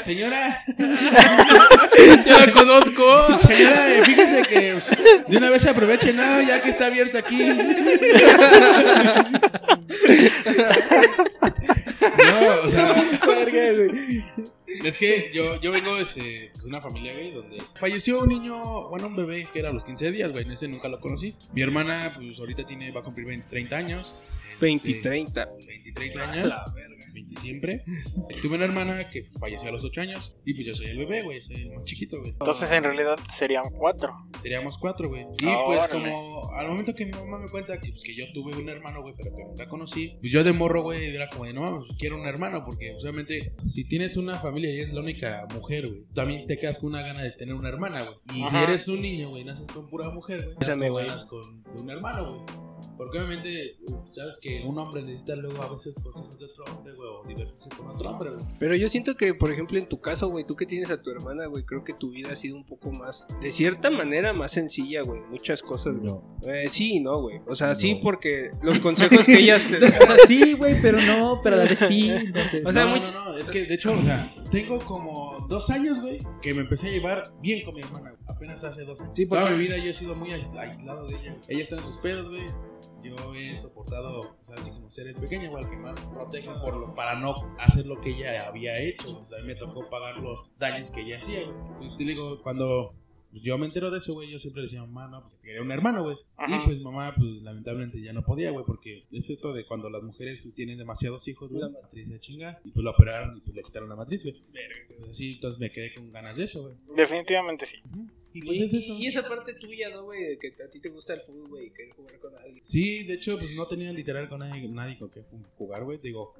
Señora, Ya la conozco. señora, fíjese que pues, de una vez se aproveche, ¿no? Ya que está abierto aquí. No, o sea, Es que yo, yo vengo este, de una familia, güey, donde falleció un niño, bueno, un bebé que era a los 15 días, güey. Ese nunca lo conocí. Mi hermana, pues ahorita tiene, va a cumplir 20, 30 años. 20 y Este, 30. 20 y 30 años. 20 siempre. Tuve una hermana que falleció a los 8 años. Y pues yo soy el bebé, güey. Soy el más chiquito, güey. Entonces en realidad serían cuatro. Seríamos cuatro, güey. Y Ah, pues órale. como al momento que mi mamá me cuenta que, pues, que yo tuve un hermano, güey, pero que nunca conocí, pues yo de morro, güey, era como de, no mames, quiero un hermano, porque obviamente si tienes una familia y eres la única mujer, güey, también te quedas con una gana de tener una hermana, güey. Y si Ajá. eres un niño, güey, naces con pura mujer, güey, naces con ganas con de un hermano, güey. Porque obviamente, sabes que un hombre necesita luego a veces cosas de otro hombre, güey, o divertirse con otro hombre, güey. Pero yo siento que, por ejemplo, en tu caso, güey, tú que tienes a tu hermana, güey, creo que tu vida ha sido un poco más, de cierta manera, más sencilla, güey. Muchas cosas, güey. No. Eh, sí, no, güey. O sea, sí, No. porque los consejos que ellas te O sea, sí, güey, pero no, pero a la vez sí. Entonces, O sea, no, muy- no, no, es que de hecho, o sea, tengo como dos años, güey, que me empecé a llevar bien con mi hermana, güey. apenas hace dos años. Sí, porque- Toda mi vida yo he sido muy ais- aislado de ella. Ella está en sus pedos, güey. Yo he soportado, o sea, así como ser el pequeño, güey, el que más protege por lo, para no hacer lo que ella había hecho. O sea, a mí me tocó pagar los daños que ella hacía, güey. Pues te digo, cuando yo me entero de eso, güey, yo siempre decía, mamá, no, pues quería un hermano, güey. Y pues mamá, pues lamentablemente ya no podía, güey, porque es esto de cuando las mujeres pues tienen demasiados hijos, güey, la matriz de chinga, y pues la operaron y pues le quitaron la matriz, güey. Pues así, entonces me quedé con ganas de eso, güey. Definitivamente sí. Y pues es eso. y esa parte tuya, ¿no, güey? De que a ti te gusta el fútbol, güey, y querer jugar con alguien. Sí, de hecho, pues no tenía literal con nadie, nadie con que jugar, güey. Digo,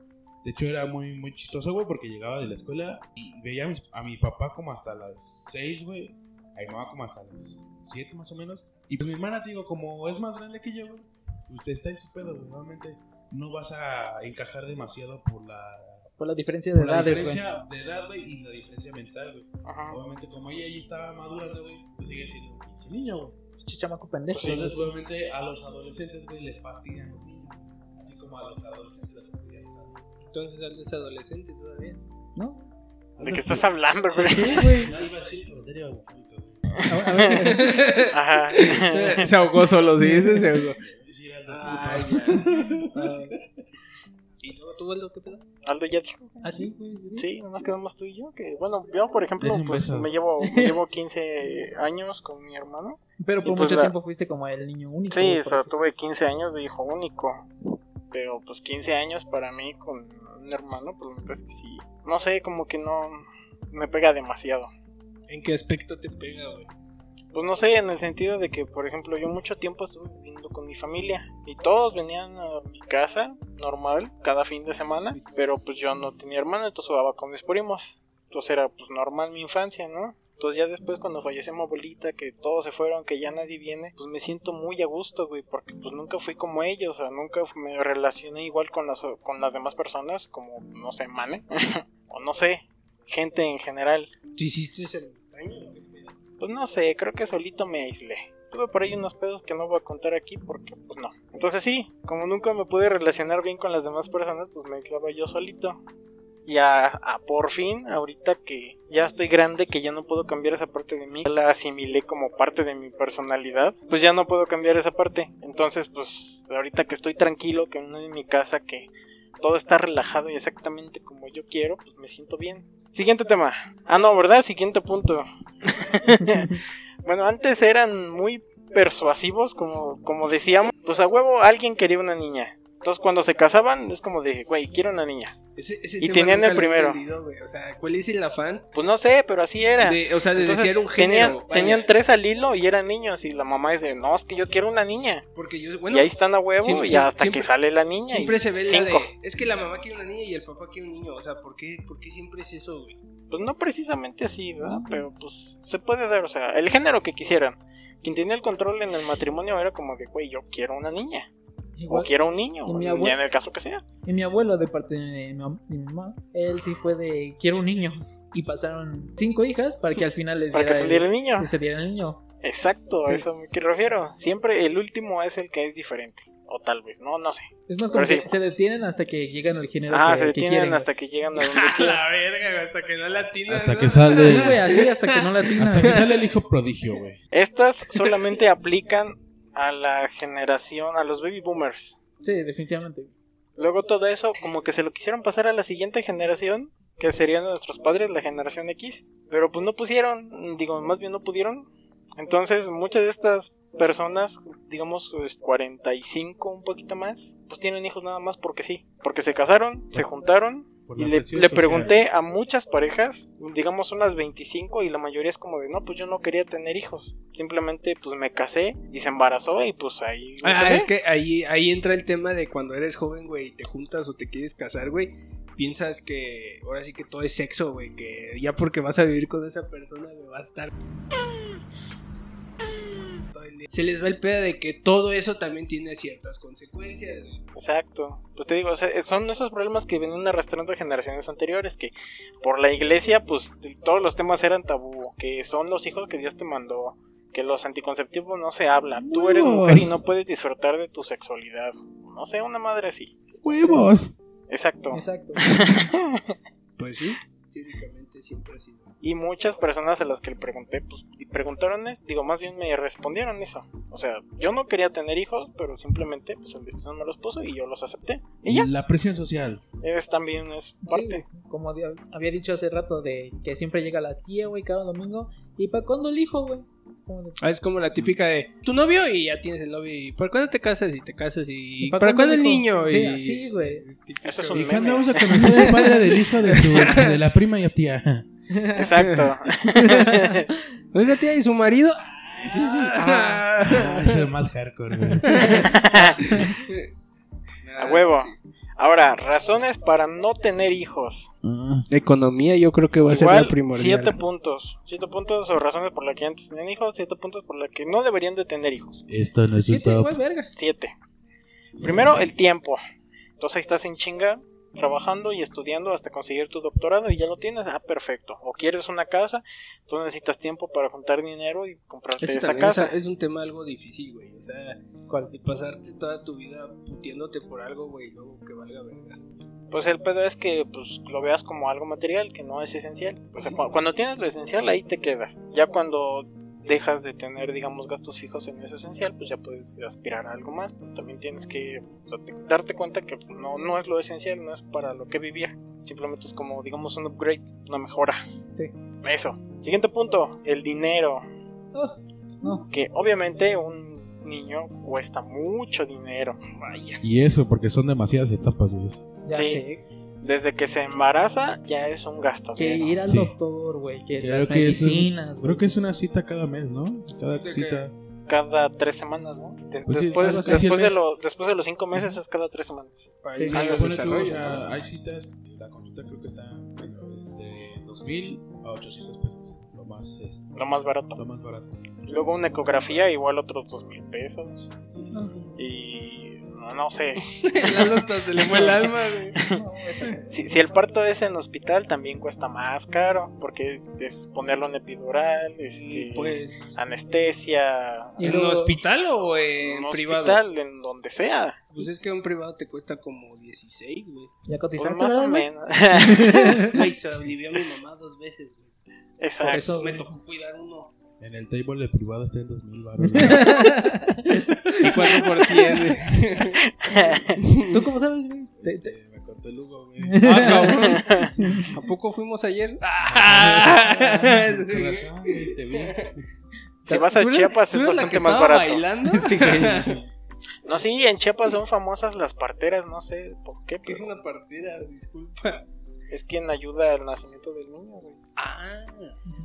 de hecho era muy, muy chistoso, güey, porque llegaba de la escuela y veía a, mis- a mi papá como hasta las 6, güey. A mi mamá como hasta las 7 más o menos. Y pues mi hermana, digo, como es más grande que yo, güey, pues está en sus pedos, güey. Normalmente no vas a encajar demasiado por la, por la diferencia de la edades, güey. diferencia de edad, güey, y la diferencia mental, güey. Obviamente, como ella ya estaba madurando, güey, pues sigue siendo un pinche niño, güey. Chichamaco pendejo. Entonces, obviamente, a los adolescentes, güey, les fastidian los niños. Así como a los adolescentes les fastidian los adultos. Entonces, él es adolescente todavía. ¿No? ¿De qué estás hablando, güey? Sí, güey. No, iba a decir comentario homofóbico, güey. A, a ver, Ajá. se ahogó solo, sí, se ahogó. Sí, era de Ah, puta. ¿Y luego tú, Aldo, qué pedo? Aldo ya dijo. ah, sí, güey. Sí, nomás quedamos tú y yo. Que, bueno, yo, por ejemplo, pues me llevo, me llevo 15 años con mi hermano. Pero por Y pues mucho la- tiempo fuiste como el niño único. Sí, o sea, eso- tuve 15 años de hijo único. Pero pues 15 años para mí con un hermano, pues la es que sí. No sé, como que no me pega demasiado. ¿En qué aspecto te pega, güey? Pues no sé, en el sentido de que, por ejemplo, yo mucho tiempo estuve viviendo con mi familia y todos venían a mi casa normal cada fin de semana, pero pues yo no tenía hermano, entonces jugaba con mis primos. Entonces era pues normal mi infancia, ¿no? Entonces ya después cuando falleció mi abuelita, que todos se fueron, que ya nadie viene, pues me siento muy a gusto, güey, porque pues nunca fui como ellos, o sea, nunca me relacioné igual con las, con las demás personas, como, no sé, Mane, o no sé, gente en general. ¿Tú hiciste ese? Pues no sé, creo que solito me aislé. Tuve por ahí unos pedos que no voy a contar aquí porque pues no. Entonces sí, como nunca me pude relacionar bien con las demás personas, pues me aislaba yo solito. Y a, por fin, ahorita que ya estoy grande, que ya no puedo cambiar esa parte de mí, la asimilé como parte de mi personalidad, pues ya no puedo cambiar esa parte. Entonces, pues ahorita que estoy tranquilo, que no en mi casa, que todo está relajado y exactamente como yo quiero, pues me siento bien. Siguiente tema. Ah, no, ¿verdad? Siguiente punto. bueno, antes eran muy persuasivos, como, como decíamos. Pues a huevo alguien quería una niña. Entonces cuando se casaban es como de, güey, quiero una niña. Ese, ese Y tenían el primero. O sea, ¿cuál es el afán? Pues no sé, pero así era. De, o sea, de Entonces un tenían, género. tenían tres al hilo y eran niños. Y la mamá dice, no, es que yo quiero una niña. Porque yo, bueno, y ahí están a huevo siempre- y hasta siempre- que sale la niña. siempre y se ve la cinco. de... Es que la mamá quiere una niña y el papá quiere un niño. O sea, ¿por qué, por qué siempre es eso, güey? Pues no precisamente así, ¿verdad? Pero pues se puede dar, o sea, el género que quisieran. Quien tenía el control en el matrimonio era como de, güey, yo quiero una niña. O quiero un niño. y mi ya en el caso que sea. y mi abuelo, de parte de mi, mam- mi mamá, él sí fue de quiero un niño. Y pasaron cinco hijas para que al final les Para que diera saliera el niño. que se diera el niño. Exacto, a Sí. eso me que refiero. Siempre el último es el que es diferente. O tal vez, no, no sé. Es más como que sí. se detienen hasta que llegan al género Ah, que, se que detienen quieren. hasta que llegan a donde A quieren. la verga, hasta que no la atinas. Hasta ¿no? que sale. Sí, güey, así hasta que no. Hasta que sale el hijo prodigio, güey. Estas solamente aplican a la generación, a los baby boomers. Sí, definitivamente. Luego todo eso, como que se lo quisieron pasar a la siguiente generación. que serían nuestros padres, la generación X, pero pues no pusieron, digo, más bien no pudieron. Entonces, muchas de estas personas, digamos pues, 45, un poquito más, pues tienen hijos nada más porque sí, porque se casaron, se juntaron y le, le pregunté a muchas parejas, digamos unas 25 y la mayoría es como de, no, pues yo no quería tener hijos, simplemente pues me casé y se embarazó y pues ahí... Ah, quedé". es que ahí, ahí entra el tema de cuando eres joven, güey, y te juntas o te quieres casar, güey. Piensas que ahora sí que todo es sexo, güey. Que ya porque vas a vivir con esa persona, me va a estar. Todo el día. Se les va el pedo de que todo eso también tiene ciertas consecuencias. Exacto. Pues te digo, o sea, son esos problemas que venían arrastrando generaciones anteriores, que por la iglesia, pues todos los temas eran tabú, que son los hijos que Dios te mandó, que los anticonceptivos no se hablan, tú eres mujer y no puedes disfrutar de tu sexualidad. No sé, una madre así. ¡Huevos! Exacto. Exacto. Pues sí, siempre ha sido. Y muchas personas a las que le pregunté, pues, y preguntaron eso, digo, más bien me respondieron eso. O sea, yo no quería tener hijos, pero simplemente, pues el destino me los puso y yo los acepté. Y ya, La presión social. es también es parte. Sí, como había dicho hace rato de que siempre llega la tía, güey, cada domingo. ¿Y para cuándo el hijo, güey? Es como Ah, es como la típica de tu novio y ya tienes el novio. ¿Y para cuándo te casas? Y te casas. ¿Y, ¿y para, cuándo el niño? Sí, y... así, güey. Eso es ¿Y un cuándo meme. vamos a conocer al padre del hijo de, tu, de la prima y a tía? Exacto. Oiga, tía, ¿y su marido? Ah, eso es más hardcore, güey. A huevo. Ahora, razones para no tener hijos. Ah, Economía yo creo que va a ser la primordial. siete puntos. Siete puntos o razones por las que antes tenían hijos, siete puntos por las que no deberían de tener hijos. Esto no es tu Siete, top. verga. Siete. Primero, el tiempo. Entonces ahí estás en chinga, trabajando y estudiando hasta conseguir tu doctorado y ya lo tienes. Ah, perfecto. O quieres una casa, entonces necesitas tiempo para juntar dinero y comprarte Eso esa casa. es, un tema algo difícil, güey. O sea, ¿Cuál? de pasarte toda tu vida putiéndote por algo, güey, luego que valga verga. Pues el pedo es que pues, lo veas como algo material, que no es esencial. O sea, cu- cuando tienes lo esencial, ahí te quedas. Ya cuando dejas de tener, digamos, gastos fijos en eso esencial, pues ya puedes aspirar a algo más. Pero también tienes que darte, darte cuenta que no, no es lo esencial, no es para lo que vivir. Simplemente es como, digamos, un upgrade, una mejora. Sí. Eso. Siguiente punto, el dinero. Oh, no. Que obviamente un niño cuesta mucho dinero. Vaya. Y eso, porque son demasiadas etapas, güey. Ya Sí. sé. Desde que se embaraza ya es un gasto. Que ir al Sí. doctor, güey. Que Creo las que es un- medicinas. Creo que es una cita cada mes, ¿no? Cada cita. cada tres semanas, ¿no? De- Pues después, después, de mes. lo- después de los cinco meses es cada tres semanas. Sí. Ah, tú, o sea, hay citas, la consulta creo que está bueno, de 2000 a 800 pesos. Lo más, este, Lo más barato. lo más barato. Luego una ecografía igual otros dos mil pesos. No, Y no, sé. Hasta se le fue el alma, güey. Si, si el parto es en hospital también cuesta más caro. Porque es ponerlo en epidural, este, pues. anestesia. Y ¿En un hospital o en un privado? hospital, en donde sea. Pues es que un privado te cuesta como 16, güey. ¿Ya Pues cotizaste? más o menos. Güey, se alivió a mi mamá dos veces, güey. Exacto. Por eso, Me tocó cuidar uno. En el table de privado está en 2000 baros. Y 4 por 100, güey. ¿Tú cómo sabes, güey? Te- te- Este, me contó el Hugo, güey. Ah, cabrón. ¿A poco fuimos ayer? Razón, te vi. Si vas a ¿Tú eres- Chiapas es bastante más barato. bailando? Este. No, sí, en Chiapas son famosas las parteras, no sé por qué, Que es una partida, disculpa. Es quien ayuda al nacimiento del niño, güey. Ah.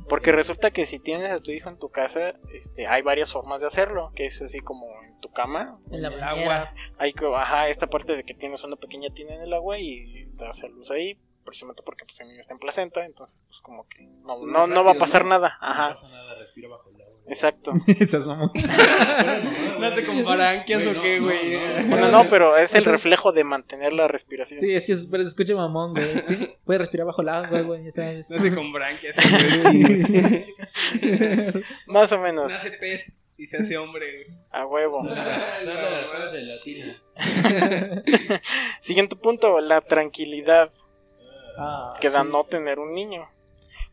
Porque resulta que si tienes a tu hijo en tu casa, este, hay varias formas de hacerlo, que es así como en tu cama, En la El agua. hay que, ajá, esta parte de que tienes una pequeña tina en el agua y te das a luz ahí, precisamente porque pues el niño está en placenta, entonces pues como que no, no, no va a pasar ¿no? nada, No ajá, pasa nada, respira bajo el. Exacto. Esas mamón. ¿No te comparanquias o qué, güey? Bueno, no, pero es el reflejo de mantener la respiración. Sí, es que pero se escucha mamón, güey. Sí, Puedes respirar bajo el agua, güey, ya sabes. No te compranquias. Más o menos, Nace pez y se hace hombre, güey. a huevo. Siguiente punto, la tranquilidad Ah, que da sí. no tener un niño.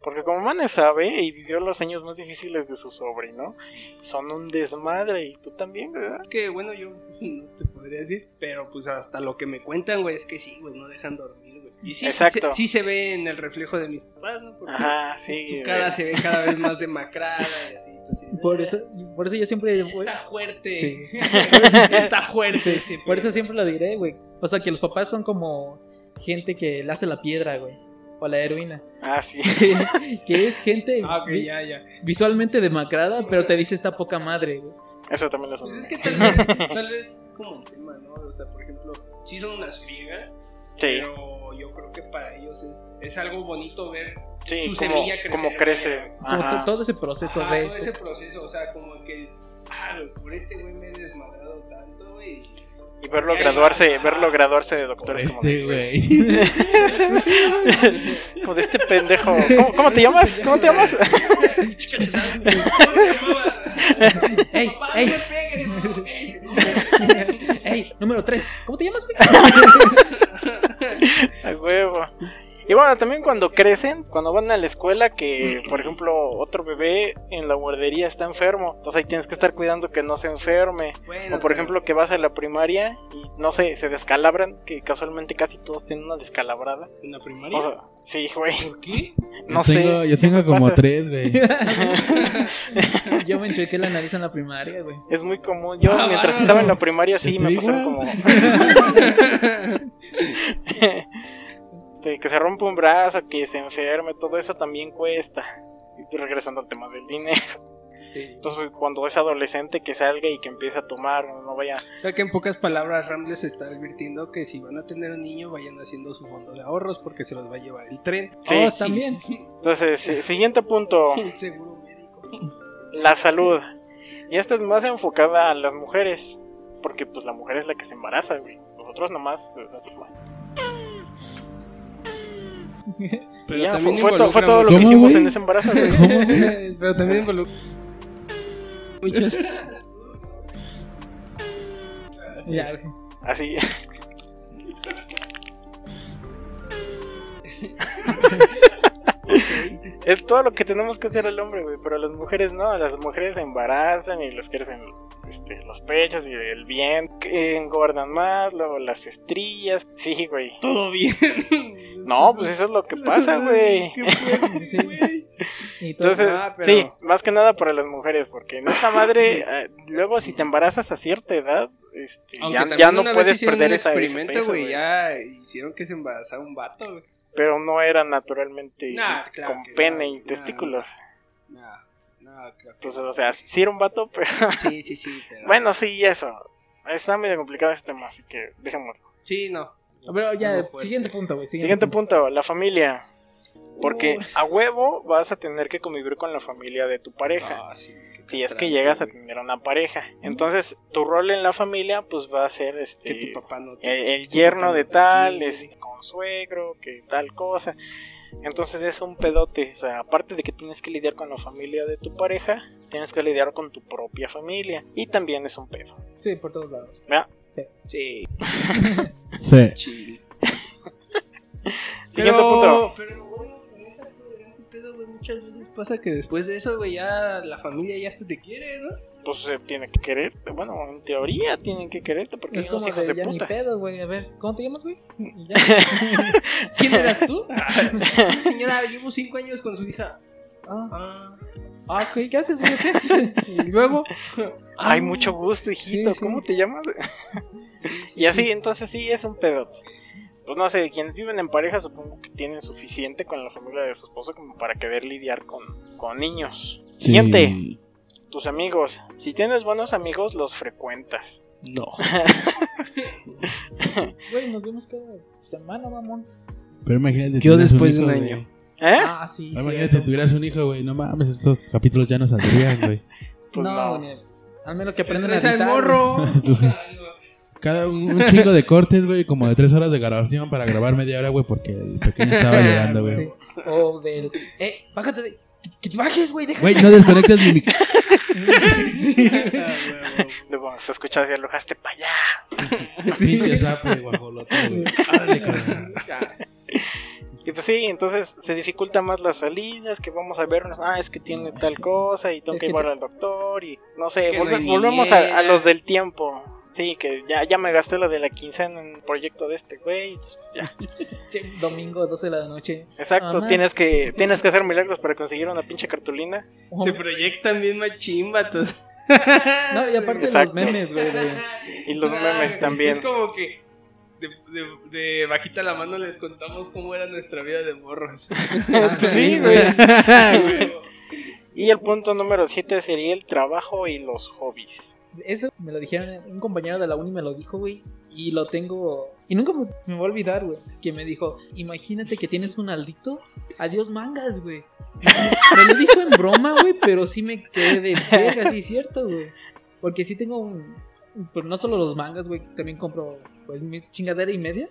Porque como Mane sabe y vivió los años más difíciles de su sobrino, son un desmadre y tú también, ¿verdad? Que bueno, yo no te podría decir, pero pues hasta lo que me cuentan, güey, es que sí, güey, no dejan dormir, güey. Y sí, Exacto. Sí, se, sí se ve en el reflejo de mis papás, ¿no? Porque Ajá, sí. Su cara se ve cada vez más demacrada. y así, entonces, Por eh, eso, por eso yo siempre. Está fuerte. Sí. Está fuerte. Sí, por eso siempre lo diré, güey. O sea, que los papás son como gente que le hace la piedra, güey. O la heroína. Ah, sí. que es gente Ah, ok, vi- ya, ya. visualmente demacrada, pero te dice esta poca madre, güey. Eso también es un. Pues es que tal vez, tal vez es como un tema, ¿no? O sea, por ejemplo, sí son unas friegas, Sí, pero yo creo que para ellos es, es algo bonito ver sí, su como, semilla crecer, como crece. Como todo ese proceso ajá, de. todo ese pues, proceso, o sea, como que, ah, por este güey me he desmadrado tanto, y Y verlo graduarse, verlo graduarse de doctores como Este, güey. como de este pendejo. ¿Cómo, cómo te llamas? ¿Cómo te llamas? ¡Ey! ¡Ey! Número 3. ¿Cómo te llamas, bueno, también cuando crecen, cuando van a la escuela, que por ejemplo otro bebé en la guardería está enfermo, entonces ahí tienes que estar cuidando que no se enferme. Bueno, O por ejemplo que vas a la primaria y no sé, se descalabran, que casualmente casi todos tienen una descalabrada. ¿En la primaria? O sea, sí, güey, ¿Por qué? no yo tengo, sé. Yo tengo como pasa. tres, güey. Yo me enchuequé la nariz en la primaria, güey. Es muy común. Yo Ah, mientras estaba en la primaria sí ¿Se me pasaron como... Este, que se rompe un brazo, que se enferme, todo eso también cuesta. Y regresando al tema del dinero. Sí. Entonces, cuando es adolescente, que salga y que empiece a tomar, no vaya. O sea que en pocas palabras Ram les está advirtiendo que si van a tener un niño vayan haciendo su fondo de ahorros porque se los va a llevar el tren. Sí. Oh, también. Entonces, si- siguiente punto: Un seguro médico. la salud. Y esta es más enfocada a las mujeres. Porque, pues, la mujer es la que se embaraza, güey. Nosotros nomás. o sea, así, güey. Pero ya, también fue, fue fue todo lo que ¿Cómo, hicimos güey? en ese embarazo, güey. Pero también involucra muchas Ya, güey. Así. Es todo lo que tenemos que hacer el hombre, güey. Pero las mujeres no. Las mujeres se embarazan y les crecen este, los pechos y el bien. Engordan más. Luego las estrías. Sí, güey. todo bien. No, pues eso es lo que pasa, güey. Sí. Entonces, Ah, pero- sí, más que nada para las mujeres. Porque en esta madre, eh, luego si te embarazas a cierta edad, este, ya, ya no puedes perder esa, experimento, güey. Ya hicieron que se embarazara un vato, güey. Pero no era naturalmente Nah, claro con pene no, y testículos. Nah, nah, claro Entonces, o sea, sí era un vato, pero sí, sí, sí. pero- bueno, sí, eso. Está medio complicado ese tema, así que dejémoslo. Sí, no. Pero ya, fuerte. siguiente punto, güey. Siguiente punto, la familia. Porque a huevo vas a tener que convivir con la familia de tu pareja. Ah, sí, si es que llegas a tener una pareja. Entonces, tu rol en la familia, pues va a ser este. Que tu papá no te- el, el tu yerno de tal, este, consuegro, que tal cosa. Entonces es un pedote. O sea, aparte de que tienes que lidiar con la familia de tu pareja, tienes que lidiar con tu propia familia. Y también es un pedo. Sí, por todos lados. ¿verdad? Sí, Sí. chill. Siguiente Pero- punto. Pero, bueno, en ese pedo, güey, muchas veces pasa que después de eso, güey, ya la familia ya hasta te quiere, ¿no? Pues se tiene que quererte. Bueno, en teoría tienen que quererte porque Es como hijos de de ya ni puta. pedo, güey. A ver, ¿cómo te llamas, güey? ¿Quién eras tú? Señora, llevo cinco años con su hija. Ah, Ah, ah, ok. ¿Qué haces, güey? Y luego. Ah, mucho gusto, hijito. sí. ¿Cómo te llamas? Y así, entonces sí, es un pedote. Pues no sé, quienes viven en pareja supongo que tienen suficiente con la familia de su esposo como para querer lidiar con, con niños. Sí. Siguiente, tus amigos. Si tienes buenos amigos, los frecuentas. No. Güey, nos vemos cada semana, mamón. Pero imagínate. Yo después de un año. ¿Eh? Ah, sí, No, sí. Imagínate, tuvieras un hijo, güey. No mames, estos capítulos ya no saldrían, güey. Pues no. Al menos que aprendan a Regresa el editar. morro. Cada un, un chingo de cortes, güey, como de tres horas de grabación para grabar media hora, güey, porque el pequeño estaba llorando, güey. Sí. O del. Eh, bájate de. Que, que te bajes, güey, deja Güey, no desconectas mi mic. Luego se escucha así, alojaste para allá. Pinche sapo de guajolote, güey. Árale, cabrón. Y pues sí, entonces se dificulta más las salidas, que vamos a vernos, ah, es que tiene tal cosa y tengo Es que que te- al doctor y no sé, volve- volvemos a, a los del tiempo. Sí, que ya, ya me gasté lo de la quincena en el proyecto de este güey. Ya. Che, Domingo, 12 de la noche. Exacto, tienes que tienes que hacer milagros para conseguir una pinche cartulina. Se proyectan bien machín, vatos. No, y aparte Exacto. los memes, güey. Y los Ay, memes también. Es como que de, de- de bajita la mano les contamos cómo era nuestra vida de morros. Ah, Pues sí, güey. Y el punto número 7 sería el trabajo y los hobbies. Eso me lo dijeron, un compañero de la uni me lo dijo, güey. Y lo tengo. Y nunca me- se me va a olvidar, güey. Que me dijo: Imagínate que tienes un aldito. Adiós mangas, güey. Me lo dijo en broma, güey. Pero sí me quedé de verga, sí es cierto, güey. Porque sí tengo un. Pero no solo los mangas, güey. También compro, pues, mi chingadera y media.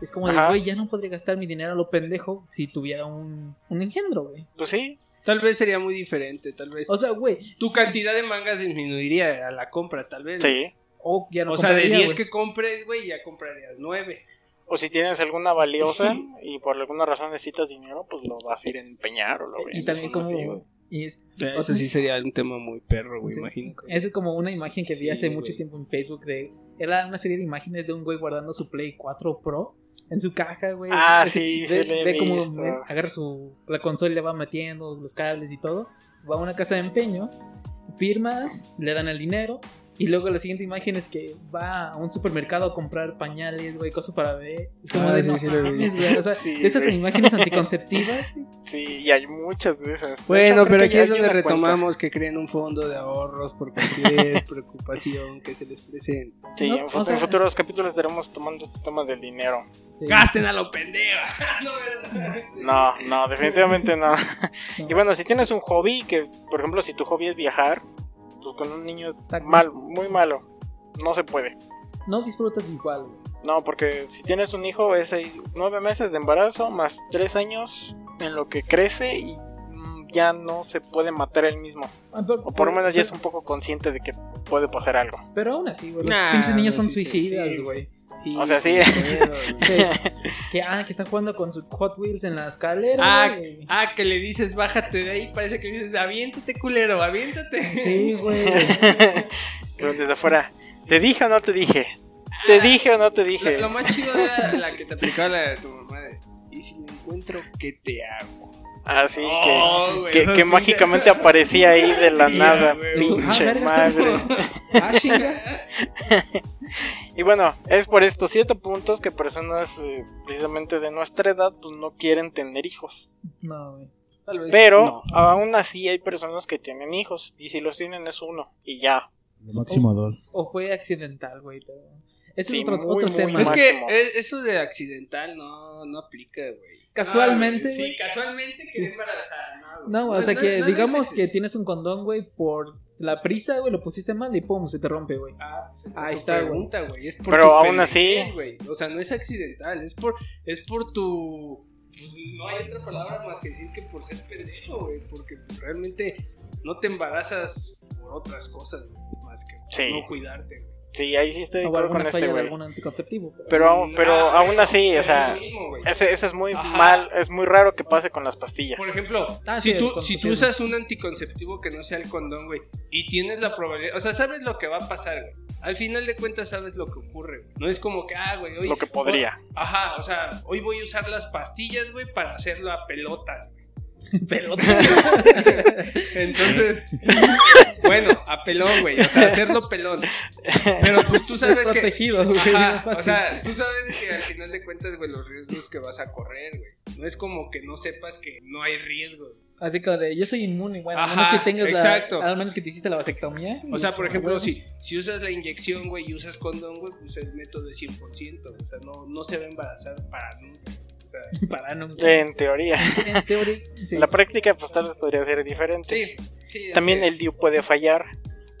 Es como de, Ajá. güey, ya no podría gastar mi dinero a lo pendejo si tuviera un, un engendro, güey. Pues sí, Tal vez sería muy diferente, tal vez. O sea, güey. tu sí, cantidad de mangas disminuiría a la compra, tal vez. sí. O ya no o sea, de compraría, 10 güey. que compres, güey, ya comprarías 9. O si tienes alguna valiosa y por alguna razón necesitas dinero, pues lo vas a ir a empeñar o lo Y vendes también o algo así, como. Y es, Eso sí sería un tema muy perro, güey, Sí. imagino. Esa es como una imagen que vi Sí, hace mucho tiempo en Facebook de... Era una serie de imágenes de un güey guardando su Play 4 Pro en su caja, güey. Ah, sí, ve, sí le ve me- agarra su... La consola y le va metiendo los cables y todo. Va a una casa de empeños, firma, le dan el dinero. Y luego la siguiente imagen es que va a un supermercado a comprar pañales, güey, cosas para bebé. Es como Ah, de sí, no sí lo he mames, visto. güey. O sea, Sí, de esas güey. imágenes anticonceptivas, güey. Sí, y hay muchas de esas. Hecho, Bueno, pero aquí es donde cuenta. retomamos que creen un fondo de ahorros por cualquier preocupación que se les presente. Sí, No, en, o en sea- futuros capítulos estaremos tomando este tema del dinero. Sí. ¡Gasten a lo pendejo! No. No, no, definitivamente no. No. Y bueno, si tienes un hobby, que por ejemplo, si tu hobby es viajar, pues con un niño mal, muy malo, no se puede. No disfrutas igual, güey. No, porque si tienes un hijo es seis, nueve meses de embarazo más tres años en lo que crece y mm, ya no se puede matar él mismo. Ah, pero- O por lo menos ya es un poco consciente de que puede pasar algo. Pero aún así, güey. Los Nah, pinches niños son sí, sí, suicidas, sí. O sea, sí. Que, que, ah, que está jugando con sus Hot Wheels en la escalera. Ah, güey. ah, que le dices, bájate de ahí, parece que le dices, aviéntate, culero, aviéntate. Sí, güey. Pero desde afuera, ¿te dije o no te dije? ¿Te dije o no te dije? Lo, lo más chido era la que te aplicaba la de tu mamá de, y si me encuentro, ¿qué te hago? Así Oh, que, que, mágicamente aparecía ahí de la nada, pinche Ah, verga. madre. Ah. Y bueno, es por estos siete puntos que personas eh, precisamente de nuestra edad pues no quieren tener hijos. No, güey. Tal vez Pero no. aún así hay personas que tienen hijos y si los tienen es uno y ya. Máximo dos. O fue accidental, güey. Pero... Ese Sí, es otro, muy, otro muy tema. Es que eh, eso de accidental no, no aplica, güey. Casualmente, Ah. Sí, casualmente Sí. quedé embarazada. No, güey. No, o sea que no, digamos que tienes un condón, güey, por la prisa, güey, lo pusiste mal y pum, se te rompe, güey. Ah, pues, Ahí tu está, güey. pregunta, güey. Es por Pero aún así- güey. O sea, no es accidental, es por, es por tu. pues, No hay otra palabra más que decir que por ser pendejo, güey. Porque pues, realmente no te embarazas por otras cosas, güey, más que por Sí. no cuidarte, güey. Sí, ahí sí estoy de O acuerdo con este güey. algún anticonceptivo. pero- Pero, pero Ah, aún así, o sea, mismo, güey. ese- eso es muy Ajá. mal, es muy raro que pase con las pastillas. Por ejemplo, Ah, si, sí, tú, si tú usas un anticonceptivo que no sea el condón, güey, y tienes la probabilidad, o sea, sabes lo que va a pasar, güey. Al final de cuentas sabes lo que ocurre, güey. No es como que, ah, güey, hoy... Lo que podría. Ajá, o sea, hoy voy a usar las pastillas, güey, para hacerlo a pelotas, güey. Pelota. Entonces, bueno, a pelón, güey, o sea, hacerlo pelón. Pero pues tú sabes que... protegido. Ajá, o sea, tú sabes que al final de cuentas, güey, los riesgos que vas a correr, güey. No es como que no sepas que no hay riesgo. Así como de, yo soy inmune, bueno, a Ajá, menos que tengas exacto. la... A menos que te hiciste la vasectomía. O sea, por ejemplo, Bueno, si, si usas la inyección, güey, y usas condón, güey, pues el método es 100%. O sea, no, no se va a embarazar para nunca. Sea, Para. En teoría. En teoría, sí. En la práctica, pues tal vez podría ser diferente. sí, sí. es También el DIU puede fallar,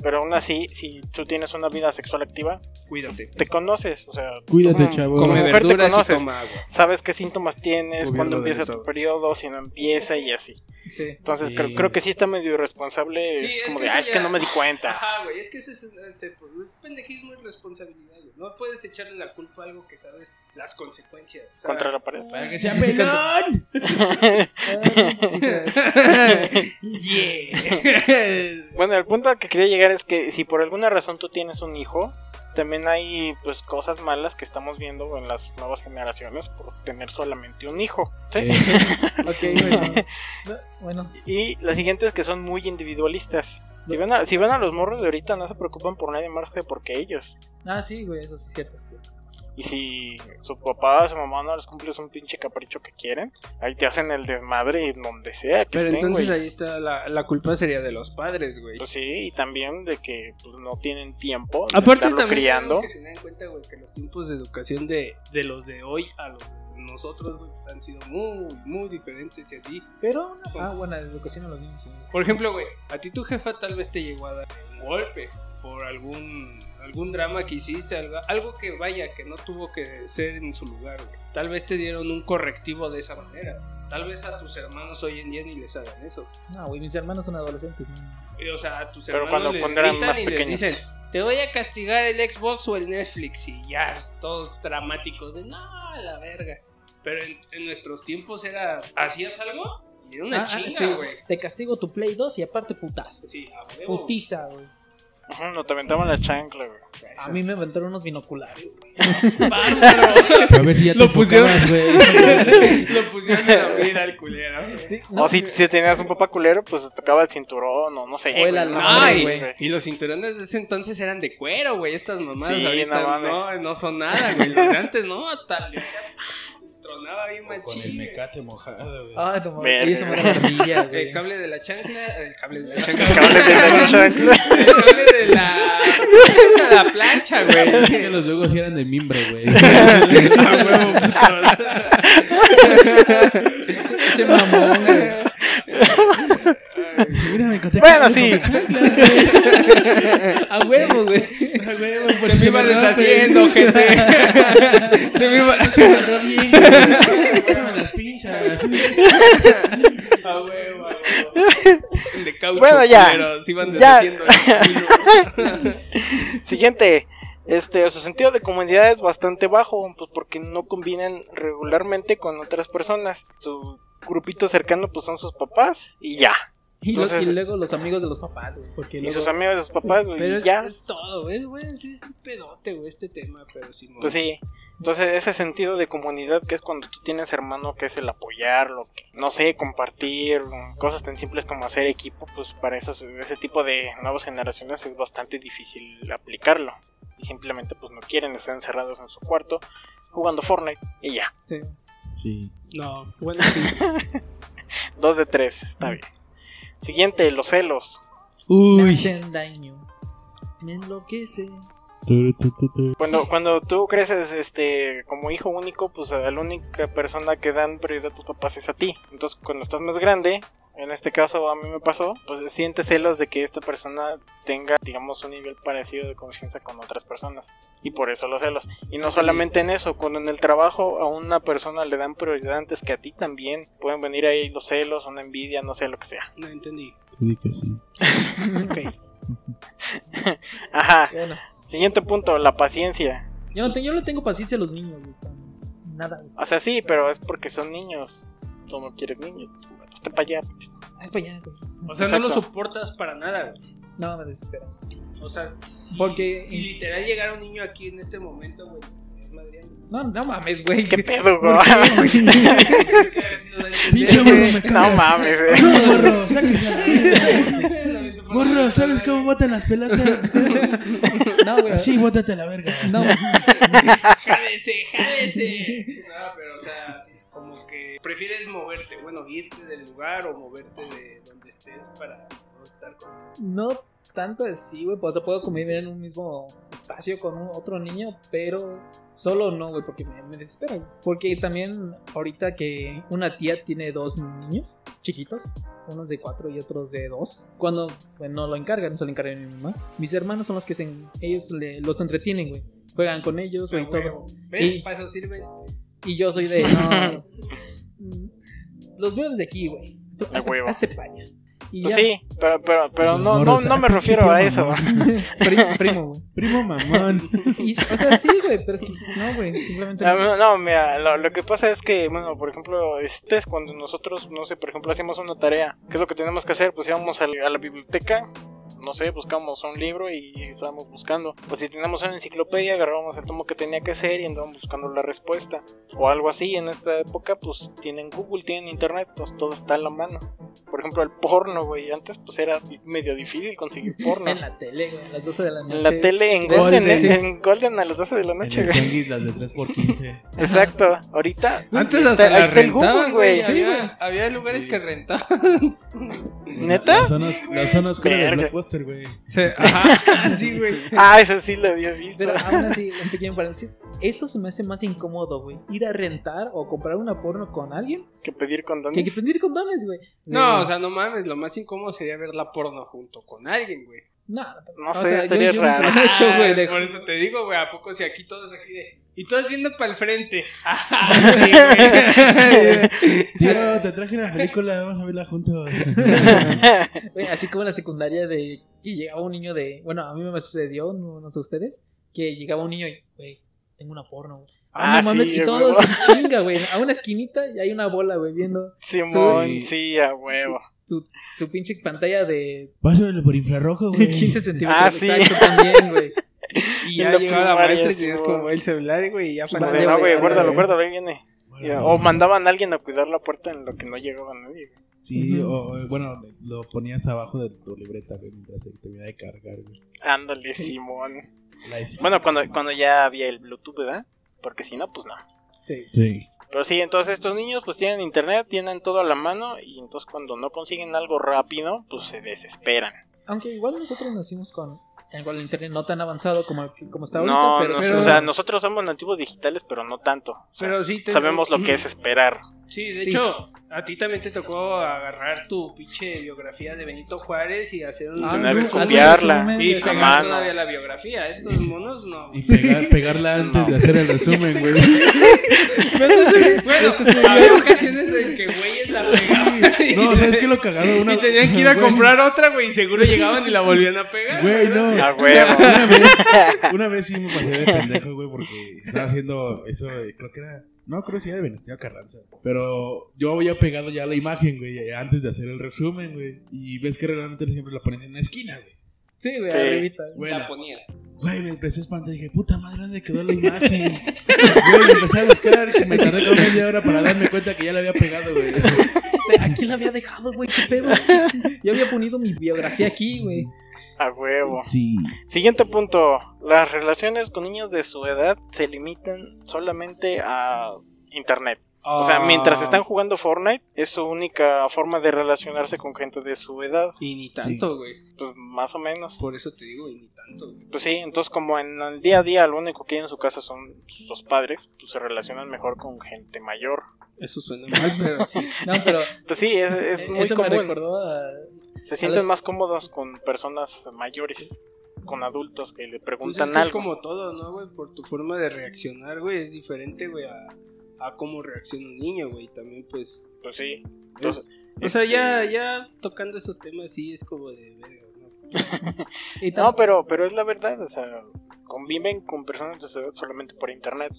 pero aún así, si tú tienes una vida sexual activa, Cuídate. te conoces, o sea, Cuídate, chavo. como mujer te conoces. toma agua. sabes qué síntomas tienes, cuándo empieza tu periodo, si no empieza y así. Sí. Entonces Sí. creo, creo que sí está medio irresponsable, Sí, es es como de, ah, es que no me di cuenta. Ajá, güey, es que eso es, es- es pendejismo y responsabilidad. No puedes echarle la culpa a algo que sabes las consecuencias. O sea, Contra la pared. Para que sea pelón. Yeah. Bueno, el punto al que quería llegar es que si por alguna razón tú tienes un hijo, también hay pues cosas malas que estamos viendo en las nuevas generaciones por tener solamente un hijo. ¿sí? Eh, Ok, güey. No, Bueno, Y las siguientes que son muy individualistas. Si ven, a, si ven a los morros de ahorita no se preocupan por nadie más que porque ellos. ah, sí, güey, eso sí es cierto. Y si su papá o su mamá no les cumple un pinche capricho que quieren, ahí te hacen el desmadre en donde sea que Pero estén, entonces ahí está la, la culpa sería de los padres, güey. Pues sí, y también de que pues, no tienen tiempo de Aparte estarlo también criando. tenemos que tener en cuenta, güey, que los tiempos de educación de, de los de hoy a los de nosotros, güey, han sido muy, muy diferentes y así. Pero, ah, bueno, la educación a los niños. sí. Por ejemplo, güey, a ti tu jefa tal vez te llegó a dar un golpe por algún algún drama que hiciste, algo, algo que vaya, que no tuvo que ser en su lugar, güey. Tal vez te dieron un correctivo de esa manera. Tal vez a tus hermanos hoy en día ni les hagan eso. No, güey, mis hermanos son adolescentes. ¿no? Y, O sea, a tus Pero hermanos cuando les gritan más y les pequeños. dicen, te voy a castigar el Xbox o el Netflix y ya, todos dramáticos de no, a la verga. Pero en, en nuestros tiempos era, ¿hacías algo? Y era una Ah, ah, chinga, sí, güey. Te castigo tu Play 2 y aparte putazo. Sí. Putiza, güey. No te aventaban la chancla, güey. A mí me aventaron unos binoculares, güey. Bárbaro. A ver si ya te Lo pusieron. enfocabas, güey. Lo pusieron en la vida al culero. Sí, o si, si tenías un papá culero, pues te tocaba el cinturón o no sé. O el güey, alambre, no, Ay, güey. Y los cinturones de ese entonces eran de cuero, güey. Estas mamadas Sí, ahorita no mames. no, no son nada, güey. Los de antes no, tal. Tronaba bien Con machín. el güey. mecate mojado, güey. Ah, no mames. Me da ardilla, güey. El cable de la chancla, el cable de la chancla. El cable de la chancla. El cable de la, de la plancha, Es güey. que los juegos sí eran de mimbre, güey. A huevo, puto. Che mamón, güey. Mira, me encontré Bueno, sí. A huevo, güey. A huevo, por Se me iba deshaciendo, gente. Se me iba. Se me bien, güey. Las pinchas. A huevo, a huevo. De caucho, Bueno, ya. Pero se iban Ya. deshaciendo. Siguiente. Este, su sentido de comunidad es bastante bajo, pues porque no conviven regularmente con otras personas. Su grupito cercano, pues son sus papás y ya. Y, los- luego los amigos de los papás, güey. Porque Y sus amigos de sus papás, güey, Pero y es, ya. es todo, güey, güey, sí es un pedote, güey, este tema, pero sí. Pues sí. Entonces, ese sentido de comunidad que es cuando tú tienes hermano, que es el apoyar, lo que, no sé, compartir, cosas tan simples como hacer equipo, pues para esas, ese tipo de nuevas generaciones es bastante difícil aplicarlo. Y simplemente, pues no quieren estar encerrados en su cuarto jugando Fortnite y ya. Sí. Sí. No, bueno, sí. Dos de tres, está bien. Siguiente, los celos. Me Uy. hacen daño. Me enloquece. Cuando, cuando tú creces este, como hijo único, pues a la única persona que dan prioridad a tus papás es a ti. Entonces, cuando estás más grande, en este caso a mí me pasó, pues sientes celos de que esta persona tenga, digamos, un nivel parecido de confianza con otras personas. Y por eso los celos. Y no solamente en eso, cuando en el trabajo a una persona le dan prioridad antes que a ti también, pueden venir ahí los celos, una envidia, no sé lo que sea. no entendí. Te di que sí. Ok. Ajá. Bueno, Siguiente punto, la paciencia. yo no, te- yo no le tengo paciencia a los niños, Nada. O sea, sí, pero es porque son niños. Tú no quieres niños. Pues te para allá. Ah, es para allá, güey. O sea, Exacto. no lo soportas para nada, güey. No, me desespera. O sea, si, Porque- si literal llegara un niño aquí en este momento, güey. es. No, no mames, güey. ¿Qué pedo, güey? Pinche morro, me No cagas. mames, eh. No, morro, sáquese a la verga. Morro, ¿sabes cómo botan las pelotas? No, güey. Así, bótate a la verga. No, ¡Jálese, jálese! Prefieres moverte, bueno, irte del lugar o moverte de donde estés para no estar con. no tanto así, güey. Pues, o sea, puedo convivir en un mismo espacio con un- otro niño, pero solo no, güey, porque me, me desespera. güey. Porque también ahorita que una tía tiene dos niños chiquitos, unos de cuatro y otros de dos, cuando bueno, no lo encargan, se lo encarga mi mamá. Mis hermanos son los que se, ellos le- los entretienen, güey. Juegan con ellos, güey, y todo. ¿Ves? Y- Para eso sirve. Y yo soy de. No, los veo desde aquí, güey. Hazte- huevo. hazte paña. Y Pues ya. sí, pero, pero, pero no, no, no me refiero a eso. Primo, primo, güey. Primo mamón. Y, o sea, sí, güey, pero es que no, güey, simplemente No, no, mira, lo, lo que pasa es que, bueno, por ejemplo, este es cuando nosotros, no sé, por ejemplo, hacemos una tarea. ¿Qué es lo que tenemos que hacer? Pues íbamos a, la- a la biblioteca, no sé, buscamos un libro y estábamos buscando. Pues si teníamos una enciclopedia, agarrábamos el tomo que tenía que hacer y andábamos buscando la respuesta. O algo así, en esta época, pues tienen Google, tienen Internet, pues todo está a la mano. Por ejemplo, el porno, güey, antes pues era medio difícil conseguir porno. en la tele, güey, a las 12 de la noche. En la tele, en Golden, en Golden a las 12 de la En noche, el güey. tianguis, las de 3x15. Exacto, ahorita. Antes está- hasta ahí está el Google, güey. Sí, había, había lugares Sí. que rentaban. ¿Neta? Las zonas, las zonas Blockbuster, güey. Se- Ajá, sí, güey. Ah, ese sí lo había visto. Pero aún así, un pequeño paréntesis, eso se me hace más incómodo, güey. Ir a rentar o comprar una porno con alguien Que pedir que condones. que pedir condones, güey. No, o sea, no mames, lo más incómodo sería ver la porno junto con alguien, güey. no, No o sé, sea, estaría yo, yo raro. hecho, güey. de- Por eso te digo, güey, ¿a poco si aquí todos aquí de... Y todos viendo para el frente. Ah. Tío, te traje una película, vamos a verla juntos. Así como en la secundaria de que llegaba un niño de. Bueno, a mí me sucedió, no, no sé ustedes, que llegaba un niño y, güey, tengo una porno, güey. Ah, Ah, no mames, sí, y todos en chinga, güey. A una esquinita y hay una bola, güey, viendo Simón, Sí. sí, a huevo. su, su pinche pantalla de Pásale por infrarrojo, güey. 15 centímetros. Ah, sí. Exacto, también, güey. Y ya llegaba la maestra y tenías como el celular, güey, y ya para... no, güey, guárdalo, guárdalo, ahí viene. Bueno, O mandaban a alguien a cuidar la puerta en lo que no llegaba nadie. güey. Sí, o o, bueno, lo ponías abajo de tu libreta, güey, mientras se terminaba de cargar, güey. Ándale, Simón. Bueno, cuando, cuando ya había el Bluetooth, ¿verdad? Porque si no, pues no. Sí. Sí. Pero sí, entonces estos niños pues tienen internet, tienen todo a la mano y entonces cuando no consiguen algo rápido, pues se desesperan. Aunque igual nosotros nacimos con igual el internet no tan avanzado como, como está ahorita, No, pero, no, o sea, nosotros somos nativos digitales, pero no tanto. O sea, Pero sí te- sabemos lo que es esperar. Sí, de Sí. hecho, a ti también te tocó agarrar tu pinche biografía de Benito Juárez y hacer un... Ah, tener que copiarla. y pegar mano. todavía la biografía. Estos monos no. Y pegar, pegarla antes No. de hacer el resumen, güey. Bueno, había ocasiones en que güeyes la pegaban. No, ¿sabes qué lo cagado? Una... Y tenían que ir a comprar otra, güey, y seguro llegaban y la volvían a pegar. Güey, no. A huevo. Una vez, una vez sí me pasé de pendejo, güey, porque estaba haciendo eso, de- creo que era, no, creo que sí era de Venezuela Carranza. Pero yo había pegado ya la imagen, güey, antes de hacer el resumen, güey. Y ves que realmente siempre la pones en la esquina, güey. Sí, güey, Sí. arribita. Güey, La la- ponía. güey, me empecé a espantar y dije, puta madre, ¿dónde quedó la imagen? Güey, empecé a buscar y me tardé como media hora para darme cuenta que ya la había pegado, güey. ¿A quién la había dejado, güey? ¿Qué pedo? Yo había ponido mi biografía aquí, güey. A huevo. Sí. Siguiente punto. Las relaciones con niños de su edad se limitan solamente a internet. O sea, Ah. mientras están jugando Fortnite, es su única forma de relacionarse con gente de su edad. Y ni tanto, güey. Pues más o menos. Por eso te digo, y ni tanto, güey. Pues sí, entonces como en el día a día lo único que hay en su casa son los padres, pues se relacionan mejor con gente mayor. Eso suena mal, pero sí. No, pero Pues sí, es, es muy eso me común. recordó a... Se sienten más cómodos con personas mayores, con adultos que le Pues es, preguntan que es algo. como todo, ¿no, güey? Por tu forma de reaccionar, güey, es diferente, güey, a, a cómo reacciona un niño, güey. También, pues. Pues sí. Entonces, O sea, este, ya, ya tocando esos temas, sí es como de verga, ¿no? y No, pero, pero es la verdad, o sea, conviven con personas de su edad solamente por internet.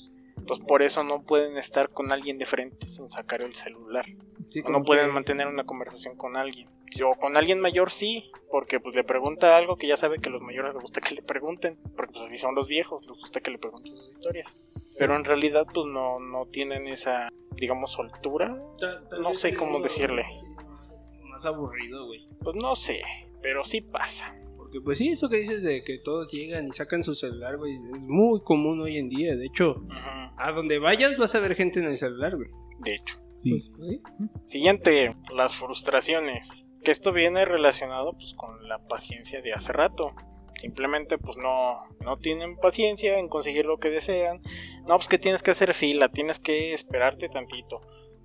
Pues por eso no pueden estar con alguien de frente sin sacar el celular. sí, O no pueden que- mantener una conversación con alguien. O con alguien mayor sí, porque pues le pregunta algo que ya sabe que a los mayores les gusta que le pregunten. Porque pues así son los viejos, les gusta que le pregunten sus historias. Pero en realidad pues no, no tienen esa, digamos, soltura. No sé cómo decirle. Más aburrido, güey. Pues no sé, pero sí pasa. Porque pues sí, eso que dices de que todos llegan y sacan su celular, güey, es muy común hoy en día. De hecho, a donde vayas vas a ver gente en el celular, güey. De hecho. Sí. Pues, pues sí. Siguiente, las frustraciones. Que esto viene relacionado pues con la paciencia de hace rato. Simplemente pues no, no tienen paciencia en conseguir lo que desean. No, pues que tienes que hacer fila, tienes que esperarte tantito.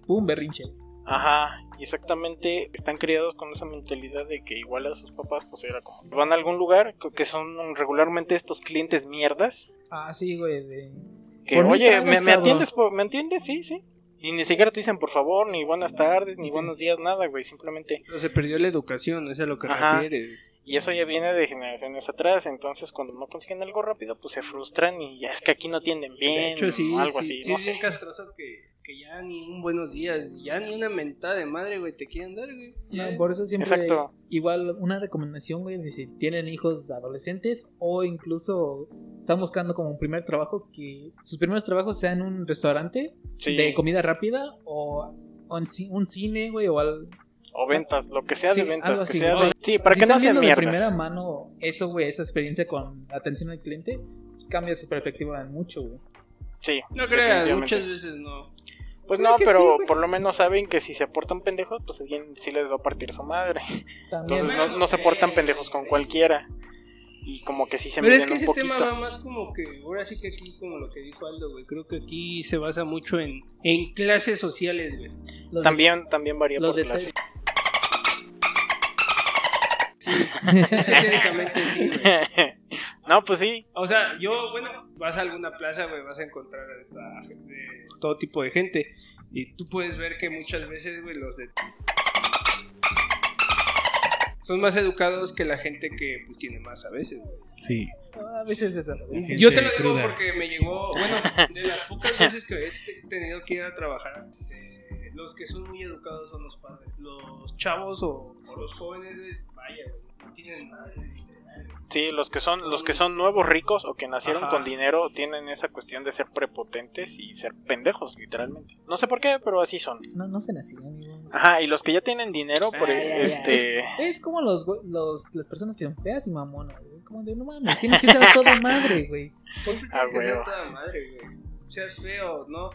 Pum, berrinche. Ajá, y exactamente están criados con esa mentalidad de que igual a sus papás pues era como... Van a algún lugar que- son regularmente estos clientes mierdas. Ah, sí, güey. De... Que oye, ¿me, me cabrón". atiendes? ¿Me atiendes? Sí, sí. Y ni siquiera te dicen por favor, ni buenas tardes, ni buenos días, nada, güey. Simplemente. Pero se perdió la educación, eso es a lo que refiere. Y eso ya viene de generaciones atrás. Entonces, cuando no consiguen algo rápido, pues se frustran y ya es que aquí no atienden bien. De hecho, sí, o algo sí, así. sí no es sé. castroso que, que ya ni un buenos días, ya ni una mentada de madre, güey, te quieren dar, güey. No, por eso siempre Exacto. igual una recomendación, güey, de si tienen hijos adolescentes o incluso están buscando como un primer trabajo que sus primeros trabajos sean en un restaurante Sí. de comida rápida o, o un cine, güey, o al O ventas, lo que sea Sí, de ventas. algo que así, sea güey. de- Sí, para si que no sean viendo de primera mano eso, güey, esa experiencia con atención al cliente, pues cambia su perspectiva en mucho, güey. Sí, No creas, muchas veces no. Pues Creo no, pero sí, por lo menos saben que si se portan pendejos, pues alguien sí les va a partir su madre. También, Entonces no, no se portan pendejos con cualquiera. Y como que sí se Pero es miden que un ese tema poquito. va más como que, ahora sí que aquí, como lo que dijo Aldo, güey, creo que aquí se basa mucho en, en clases sociales, güey. los de- También, también varía los por de clase. Técnicamente sí, güey. no, pues sí. O sea, yo, bueno, vas a alguna plaza, güey, vas a encontrar a gente- todo tipo de gente. Y tú puedes ver que muchas veces, güey, los de... Son más educados que la gente que, pues, tiene más a veces, güey. Sí. a veces eso. Gente Yo te lo digo cruda. porque me llegó, bueno, de las pocas veces que he te- tenido que ir a trabajar, eh, los que son muy educados son los padres. Los chavos o, o los jóvenes, vaya, güey. Sí, los que son los que son nuevos ricos o que nacieron Ajá. con dinero tienen esa cuestión de ser prepotentes y ser pendejos, literalmente. No sé por qué, pero así son. No, no se nacían, amigos. Ajá, y los que ya tienen dinero, por Ah, ya, ya. este... Es como los, los las personas que son feas y mamonas, güey. Como de, no mames, tienes que ser toda madre, güey. ¿Por qué Ah, tienes que ser toda madre, güey? Seas feo, ¿no?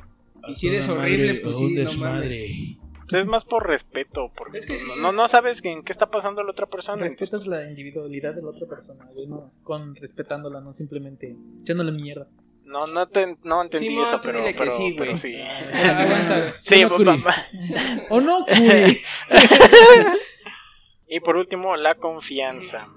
Y si eres horrible, madre, pues sí, no desmadre. Pues es más por respeto, porque Es que pues, sí, no, no sabes en qué está pasando la otra persona. Respetas la individualidad de la otra persona, güey, no, con respetándola, no simplemente echándole mierda. No, no, te, no entendí eso, pero, sí, pero sí. Aguanta. Sí, ¿no, Curi? va- ¿O no? Y por último, la confianza.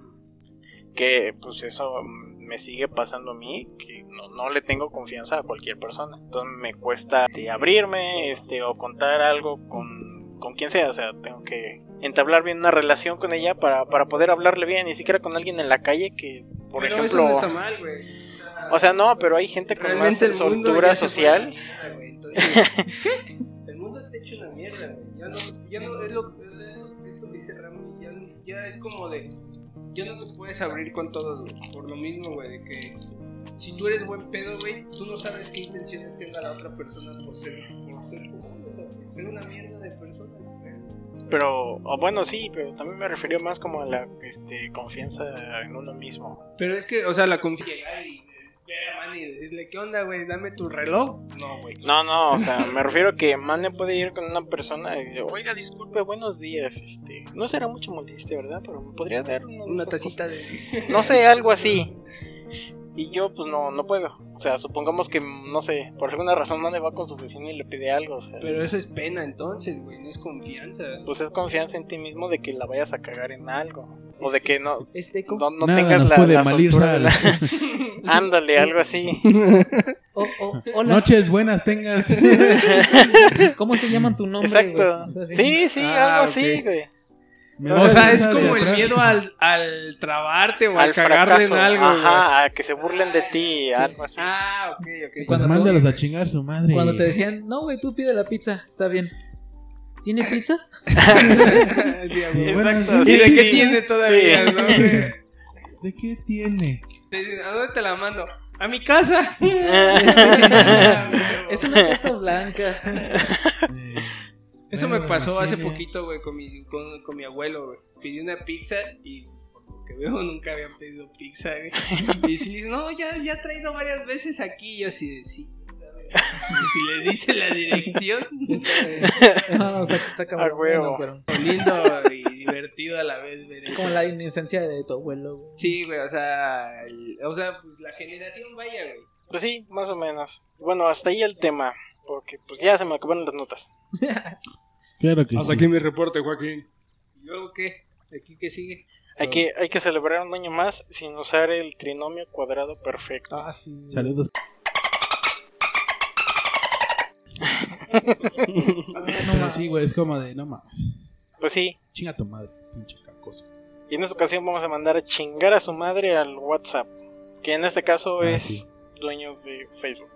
Que pues eso me sigue pasando a mí, que no, no le tengo confianza a cualquier persona. Entonces me cuesta este, abrirme este, o contar algo con, con quien sea. O sea, tengo que entablar bien una relación con ella para, para poder hablarle bien, ni siquiera con alguien en la calle que, por Pero ejemplo... eso no está mal, güey. O sea, no, pero hay gente con más Realmente el mundo soltura social. mierda, güey. Entonces, ¿qué? El mundo está hecho una mierda, güey. Ya no, ya no es lo es, es- esto que dice Rami, ya, ya es como de ya no te puedes abrir con todos, güey. Por lo mismo, güey, de que si tú eres buen pedo, güey, tú no sabes qué intenciones tenga la otra persona por ser, una mierda de persona. Pero, o bueno, sí, pero también me refería más como a la este, confianza en uno mismo. Pero es que, o sea, la confianza y decirle, ¿qué onda, güey? Dame tu reloj. No, güey. No, no, o sea, me refiero a que Mane puede ir con una persona y oiga, disculpe, buenos días, este, no será mucho molestia, ¿verdad? Pero me podría dar Una tacita de. No sé, algo así. Y yo, pues no, no puedo. O sea, supongamos que, no sé, por alguna razón Mane va con su vecino y le pide algo, o sea. Pero eso es pena entonces, güey, no es confianza. Pues es confianza en ti mismo de que la vayas a cagar en algo. O de que no, Este, no, no Nada tengas la, puede la mal ir soltura de la- Ándale, algo así. Oh, oh, hola. Noches buenas tengas. ¿Cómo se llama tu nombre? Exacto. O sea, Sí, sí, Ah, algo ok. así, güey. O sea, es como el miedo al, al trabarte o Al al en algo. güey. Ajá, a que se burlen de ti, algo así. Ah, ok, ok. Pues Cuando tú- mándalos a chingar su madre. Cuando te decían, no, güey, tú pide la pizza, está bien. ¿Tiene pizzas? Sí, Exacto. ¿Y de qué sí. tiene todavía, Sí. no? ¿De qué tiene? Te dicen, ¿a dónde te la mando? A mi casa. Es una casa blanca. Eso me bueno, pasó sí, hace sí. poquito, güey, con mi, con, con mi abuelo, güey. Pedí una pizza y por lo que veo nunca habían pedido pizza, güey. Y si dice, no, ya, ya he traído varias veces aquí. Y yo así de sí. Y si le dice la dirección, Está- No, está, está cabrón, bueno, pero lindo y divertido a la vez ver eso. como la inocencia de tu abuelo, güey. Sí, güey, o sea, el- o sea, pues la generación vaya, güey. Pues sí, más o menos. Bueno, hasta ahí el tema. Porque pues ya se me acabaron las notas. Claro que Hasta sí. aquí mi reporte, Joaquín. ¿Y luego qué? ¿Aquí qué sigue? Hay que, hay que celebrar un año más sin usar el trinomio cuadrado perfecto. Ah, sí. Saludos. no mames. sí, güey, es como de, no mames. Pues sí. Chinga tu madre, pinche cacoso. Y en esta ocasión vamos a mandar a chingar a su madre al WhatsApp. Que en este caso Ah, es sí. dueños de Facebook.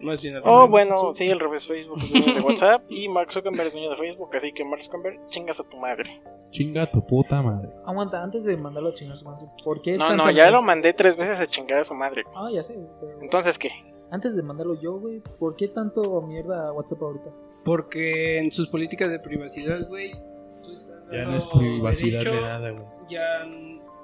Más bien al Oh, bueno, sí, el revés Facebook es dueño de WhatsApp. Y Mark Zuckerberg es dueño de Facebook. Así que Mark Zuckerberg, chingas a tu madre. Chinga tu puta madre. Aguanta, antes de mandarlo a chingar a su madre. ¿Por qué? No, no, ya lo mandé tres veces a chingar a su madre. Ah, ya sé, pero Entonces, ¿qué? antes de mandarlo yo, güey, ¿por qué tanto mierda a WhatsApp ahorita? Porque en sus políticas de privacidad, güey, Ya no es privacidad derecho- de nada, güey. Ya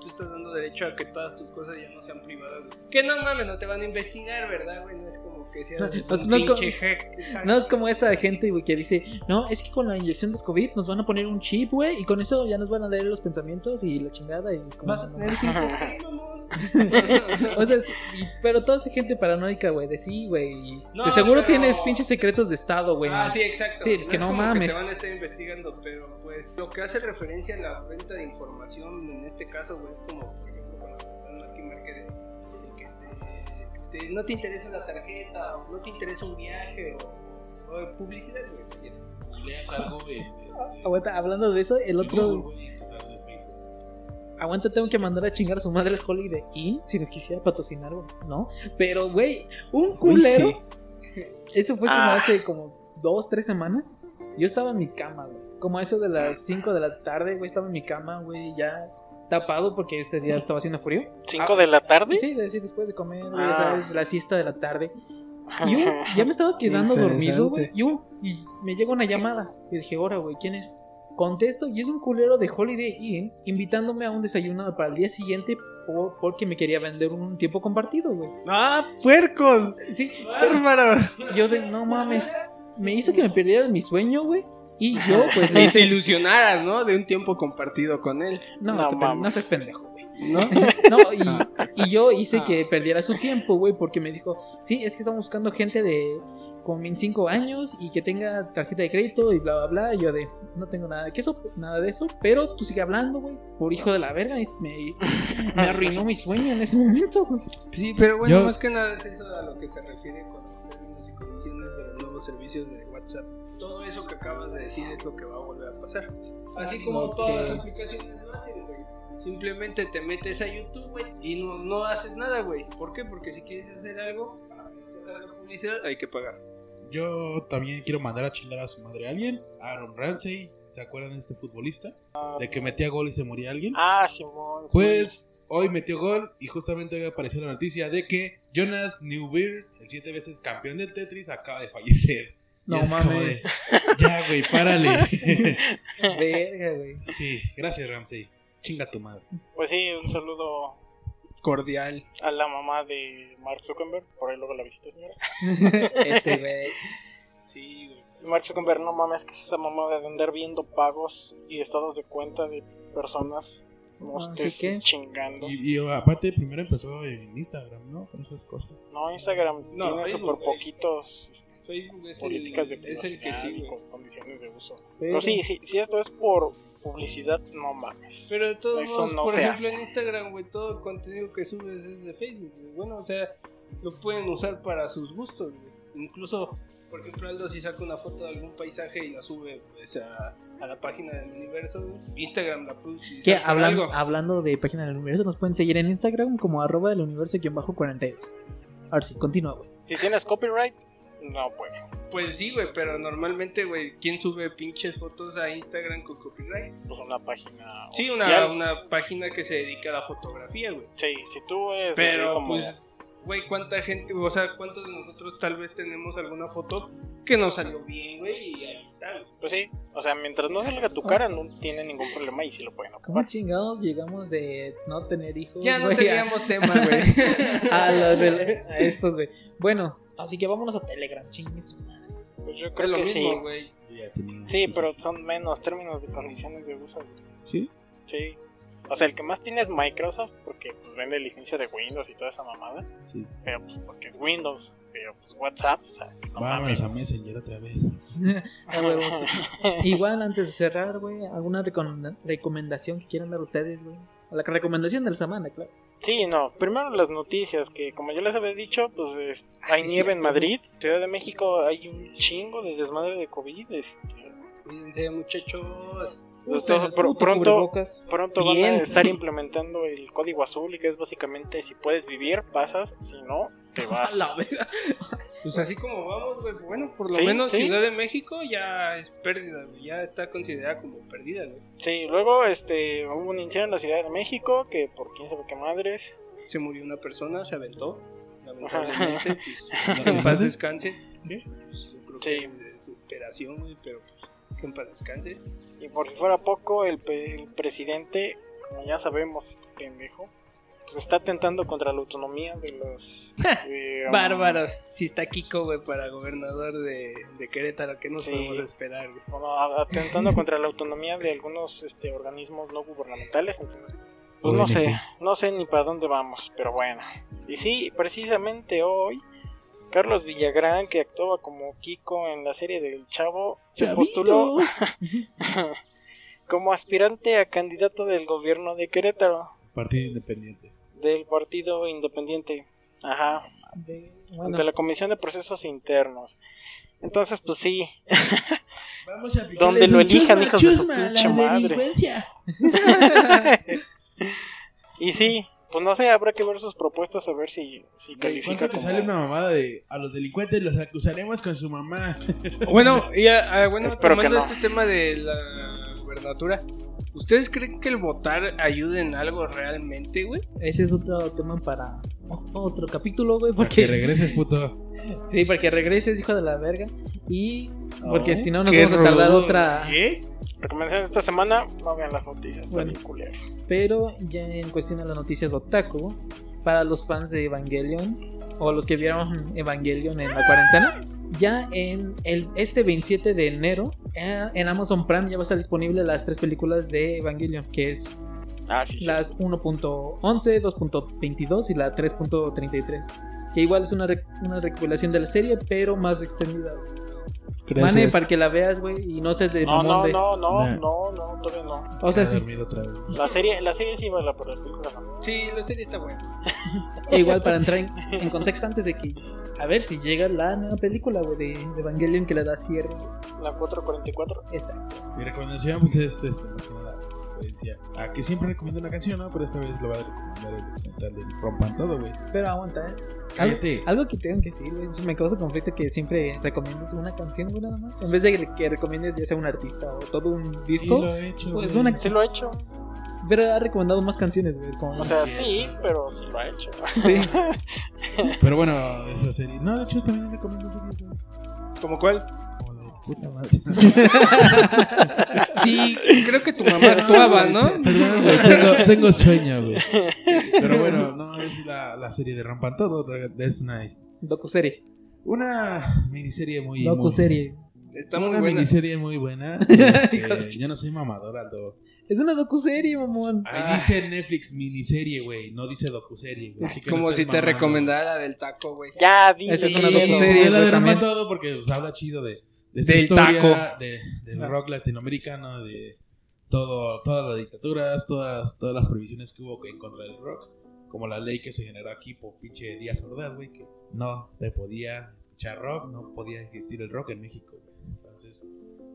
tú estás dando derecho a que todas tus cosas ya no sean privadas. güey. Que no mames, no te van a investigar, ¿verdad, güey? No es como que seas No, un no es como- pinche hack- No es como esa gente, güey, que dice, no, es que con la inyección del COVID nos van a poner un chip, güey, y con eso ya nos van a leer los pensamientos y la chingada y como- Vas a tener cinco, ¿qué, mamón? O sea, es- y- pero toda esa gente paranoica, güey, de sí, güey. No, de seguro pero- tienes pinches secretos de estado, güey. Ah, ¿no? sí, exacto. Sí, es que no como mames. te van a estar investigando, pero pues lo que hace referencia a la venta de información en este caso, güey, es como, por ejemplo, marca de, de que te, te- no te interesa la tarjeta, o no te interesa un viaje, o, o publicidad, güey. Leas algo, güey. Aguanta, hablando de eso, el otro. Aguanta, tengo que mandar a chingar a su madre el Holiday Inn si nos quisiera patrocinar, güey, ¿no? Pero, güey, un culero. Eso fue como Ah. hace como dos, tres semanas. Yo estaba en mi cama, güey. Como eso de las 5 de la tarde, güey, estaba en mi cama, güey, ya tapado porque ese día estaba haciendo frío. ¿Cinco de la tarde? Sí, de- sí, después de comer, Ah. ¿sabes? La siesta de la tarde. Y un- ya me estaba quedando dormido, güey. Y me llega una llamada. Y dije, ahora, güey, ¿quién es? Contesto y es un culero de Holiday Inn invitándome a un desayuno para el día siguiente por- porque me quería vender un tiempo compartido, güey. ¡Ah, puercos! Sí, ¡Bárbaro! yo de, no mames. Me hizo que me perdiera mi sueño, güey. Y yo, pues, le hice... ilusionaras, ¿no? De un tiempo compartido con él. No, No te- no seas pendejo, güey. ¿No? No, y, y yo hice que perdiera su tiempo, güey, porque me dijo, sí, es que estamos buscando gente de con 25 años y que tenga tarjeta de crédito y bla, bla, bla. Y yo de, no tengo nada de eso, nada de eso, pero tú sigue hablando, güey, por hijo de la verga. Y me, me arruinó mi sueño en ese momento, güey. Sí, pero bueno, Yo- más que nada es eso a lo que se refiere con los términos y condiciones de los nuevos servicios de WhatsApp. Todo eso que acabas de decir es lo que va a volver a pasar. Así como Ok. todas las aplicaciones lo hacen, güey. Simplemente te metes a YouTube, güey, y no, no haces nada, güey. ¿Por qué? Porque si quieres hacer algo, para hacer la publicidad, hay que pagar. Yo también quiero mandar a chingar a su madre a alguien. Aaron Ramsey. ¿Se acuerdan de este futbolista? De que metía gol y se moría alguien. Ah, Simón. sí. Pues hoy metió gol y justamente hoy apareció la noticia de que Jonas Newbeer, el siete veces campeón del Tetris, acaba de fallecer. No es mames. de, ya, güey, párale. Verga, güey. sí, gracias, Ramsey. Chinga tu madre. Pues sí, un saludo Cordial. a la mamá de Mark Zuckerberg. Por ahí luego la visita, señora. Este, güey. Sí, güey. Mark Zuckerberg, no mames, que es esa mamada de andar viendo pagos y estados de cuenta de personas. No Ah, estés ¿sí qué? chingando. Y, y aparte, primero empezó en Instagram, ¿no? Con esas cosas. No, Instagram No, tiene Facebook, súper poquitos Facebook es políticas de el, es el que sí, y con condiciones de uso. Pero- Pero sí, sí, si esto es por publicidad, no mames. Pero de todos Eso modos, no por se ejemplo, hace. en Instagram, güey, todo el contenido que subes es de Facebook, güey. Bueno, o sea, lo pueden usar para sus gustos, güey. Incluso, por ejemplo, Aldo si saca una foto de algún paisaje y la sube pues, a, a la página del universo, güey. Instagram la puso saca hablando, hablando de página del universo, nos pueden seguir en Instagram como arroba del universo-42. A ver si, continúa, güey. Si tienes copyright, no puede. Pues sí, güey, pero normalmente, güey, ¿quién sube pinches fotos a Instagram con copyright? Pues una página. Sí, una, una página que se dedica a la fotografía, güey. Sí, si tú eres. Pero como- pues, güey, ¿cuánta gente, o sea, cuántos de nosotros tal vez tenemos alguna foto que nos salió bien, güey, y ahí está, güey? Pues sí, o sea, mientras no salga tu cara, no tiene ningún problema y sí lo pueden ¿Cómo ocupar. chingados llegamos de no tener hijos? Ya no güey, a- teníamos tema, güey. a, a estos, güey. Bueno, así que vámonos a Telegram, chingue su madre. Pues yo Es creo lo que mismo, sí. tenía- Sí, pero son menos términos de condiciones de uso. güey. ¿Sí? Sí. O sea, el que más tiene es Microsoft porque pues vende licencia de Windows y toda esa mamada. Sí. Pero pues porque es Windows. Pero pues WhatsApp, o sea, que no Vámonos mames. a Messenger otra vez. Igual, antes de cerrar, güey, ¿alguna recom- recomendación que quieran dar ustedes, güey? La recomendación de la semana, claro. Sí, no. Primero las noticias, que como ya les había dicho, pues es- hay sí, nieve en. Madrid. Ciudad de México hay un chingo de desmadre de COVID. Este, Cuídense, muchachos. Entonces, pr- pronto, pronto van a estar implementando el código azul, y que es básicamente si puedes vivir, pasas, si no, te vas. La verga. Pues así como vamos, güey. Bueno, por lo Sí, menos sí. Ciudad de México ya es pérdida, güey. Ya está considerada como perdida, güey. Sí, luego este, hubo un incendio en la Ciudad de México, que por quién sabe qué madres. Se murió una persona, se aventó. Lamentablemente, pues, que en paz descanse. ¿Qué? Pues, yo creo Sí. que de desesperación, güey, pero pues, que en paz descanse. Y por si fuera poco, el, pe- el presidente, como ya sabemos, este pendejo, está atentando contra la autonomía de los... eh, Bárbaros. Si está Kiko, güey, para gobernador de, de Querétaro, ¿qué nos Sí. podemos esperar, güey? bueno, a- atentando contra la autonomía de algunos este, organismos no gubernamentales, entonces pues, pues, no sé, no sé ni para dónde vamos, pero bueno. Y sí, precisamente hoy, Carlos Villagrán, que actuaba como Kiko en la serie del Chavo, se postuló como aspirante a candidato del gobierno de Querétaro, Partido Independiente. Del Partido Independiente. Ajá, Bueno, ante la Comisión de Procesos Internos. Entonces, pues sí, Vamos a Donde lo elijan, hijos de su pinche madre. y sí, pues no sé, habrá que ver sus propuestas a ver si, si ¿Cuánto califica como... sale una mamada de a los delincuentes los acusaremos con su mamá? Bueno, y ah, bueno, Espero que no. este tema de la gubernatura, ¿ustedes creen que el votar ayude en algo realmente, güey? ese es otro tema para otro capítulo, güey. Para que Porque, regreses, puto. sí, para que regreses, hijo de la verga. Y porque Oh, si no, nos Qué vamos a tardar rudo, otra. Recomendación de esta semana, no vean las noticias, está Bueno. bien culero. Pero ya en cuestión de las noticias otaku, para los fans de Evangelion o los que vieron Evangelion en la cuarentena, ya en el, este 27 de enero en Amazon Prime ya va a estar disponible las tres películas de Evangelion, que es Ah, sí, sí. las 1.11, 2.22 y la 3.33. Que igual es una, una recopilación de la serie, pero más extendida. Mane, para que la veas, güey, y no estés de No, mamón no, de... no, no, Nah. no, no, todavía no. O sea, sí, dormido otra vez. La serie, la serie sí vale, pero la película no. Sí, la serie está buena. E igual para entrar en, en contexto antes de que. A ver si llega la nueva película, güey, de, de Evangelion que le da cierre. La 444. Exacto. Mi recomendación pues es este, referencia a que siempre recomiendo una canción, ¿no? Pero esta vez lo voy a recomendar el documental de Rompan Todo, güey. Pero aguanta, ¿eh? Algo, Cállate. algo que tengo que decir, güey. Me causa conflicto que siempre recomiendes una canción, güey, nada más. En vez de que, recomiendes ya sea un artista o todo un Sí, disco. lo he hecho. Pues una- Sí lo ha hecho. Pero ha recomendado más canciones, güey. Como O sea, sí, pero sí lo ha hecho. sí. Pero bueno, esa serie. No, de hecho también recomiendo series, güey. ¿Como cuál? Puta madre. Sí, creo que tu mamá actuaba, ¿no? Perdón, güey, tengo, tengo sueño, güey. Pero bueno, no, es la, la serie de Rampan Todo, That's Nice. Docuserie. Una miniserie muy. muy- Docuserie. Está muy una buena. miniserie muy buena. Este, yo no soy mamador, Aldo. Es una docuserie, mamón. Ahí Ah. dice Netflix miniserie, güey. No dice docuserie, güey. Así Es no como si te recomendara la del taco, güey. Ya, di. Esa es una docuserie. Y la de Todo porque pues, habla chido de, de esta Del historia, taco. de, del Ah. rock latinoamericano, de todo, todas las dictaduras, todas, todas las prohibiciones que hubo en contra del rock. Como la ley que se generó aquí por pinche Díaz Ordaz, güey, que no te podía escuchar rock, no podía existir el rock en México, güey. Entonces,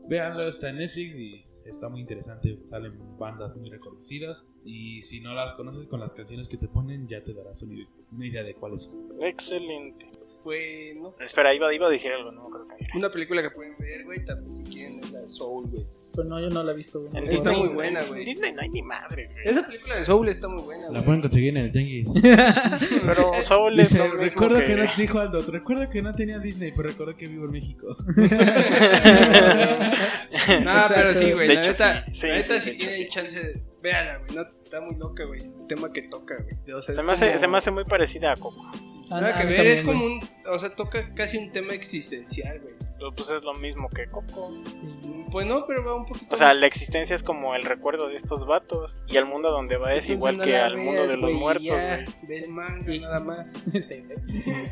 véanlo, está en Netflix y está muy interesante. Salen bandas muy reconocidas y si no las conoces con las canciones que te ponen, ya te darás una, una idea de cuáles son. Excelente. Bueno, Espera, iba, iba a decir algo, no creo que. una película que pueden ver, güey, también si quieren es la de Soul, güey. Pero no, yo no la he visto, güey. En Está Disney- muy buena, en güey. Disney no hay ni madres, güey. Esa película de Soul está muy buena, La güey. pueden conseguir en el Tianguis. Pero Soul es Dice, lo mismo recuerdo que... que... no, dijo Aldo, recuerdo que no tenía Disney, pero recuerdo que vivo en México. No, pero sí, güey. De La hecho, neta, sí, sí, la neta sí, hecho, tiene sí. chance de. Véala, güey. No, está muy loca, güey. El tema que toca, güey. O sea, Se me, hace, como- se me hace muy parecida a Coco. Ah, Nada a que mí ver, también, es como un. O sea, toca casi un tema existencial, güey. Pero, Pues es lo mismo que Coco. Pues no, pero va un poquito. O sea, la existencia es como el recuerdo de estos vatos. Y al mundo donde va es Entonces igual no que al mundo de los muertos, güey. Manga, nada más. Este,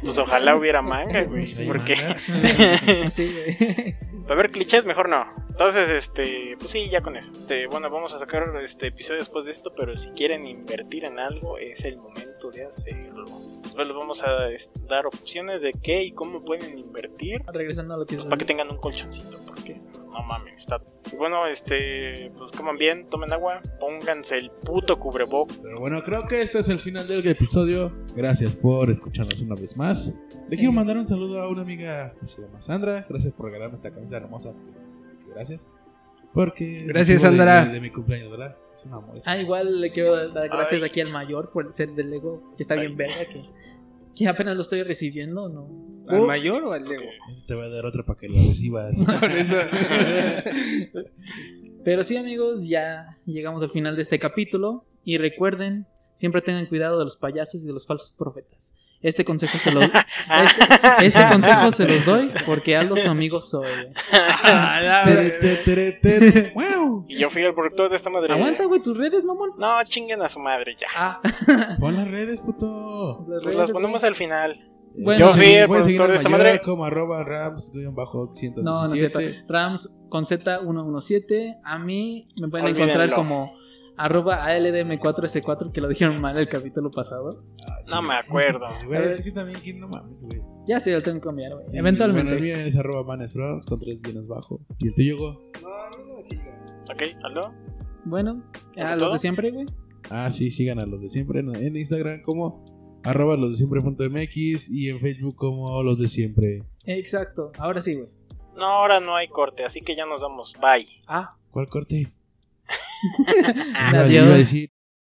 Pues ojalá hubiera manga, güey. Pues, Porque. sí, güey. A ver, clichés, mejor no. Entonces, este, pues sí, ya con eso. Este, bueno, vamos a sacar este episodio después de esto, pero si quieren invertir en algo, es el momento de hacerlo. Después les vamos a este, dar opciones de qué y cómo pueden invertir. Regresando a lo que Pues para que tengan un colchoncito, porque no mames, está. Y bueno, este, pues coman bien, tomen agua, pónganse el puto cubreboc. Pero bueno, creo que este es el final del episodio. Gracias por escucharnos una vez más. Le quiero mandar un saludo a una amiga que se llama Sandra. Gracias por regalarme esta camisa hermosa. Gracias. Porque. Gracias, de- Sandra. De, mi cumpleaños, ¿verdad? Es un amor. Ah, igual le quiero dar gracias Ay. aquí al mayor por el set del Lego, que está bien verga, que, que apenas lo estoy recibiendo, ¿no? ¿Al Uh, mayor o al Lego? Te voy a dar otra para que la recibas. Pero sí, amigos, ya llegamos al final de este capítulo. Y recuerden, siempre tengan cuidado de los payasos y de los falsos profetas. Este consejo se los, este, este consejo se los doy porque Aldo su amigo soy. güey. Ah. ¡Wow! Y yo fui el productor de esta madre. Aguanta, güey, tus redes, mamón. No, chinguen a su madre ya. Ah, Pon las redes, puto. las Pues redes, las ponemos güey. al final. Bueno, Yo fui el productor de esta mayor madre. Como arroba rams, bajo, 117. No, no es cierto. Rams con Z117. A mí me pueden Olvídenlo. encontrar como arroba ALDM4S4, que lo dijeron mal el capítulo pasado. No me acuerdo. Güey, es que también, ¿quién no mames, güey? Ya sé, lo tengo que cambiar, güey. Bueno, Eventualmente. el mío es arroba manesfrogs con tres bienes bajo. ¿Y el tuyo, Go? No, a mí no me sigan. ¿Ok? ¿Aló? Bueno, ¿Eso a los de siempre, güey. Ah, sí, sigan a los de siempre en, en Instagram como arroba los de siempre.mx y en Facebook como los de siempre. Exacto. Ahora sí, güey. No, ahora no hay corte, así que ya nos vamos. Bye. Ah, ¿Cuál corte? Adiós.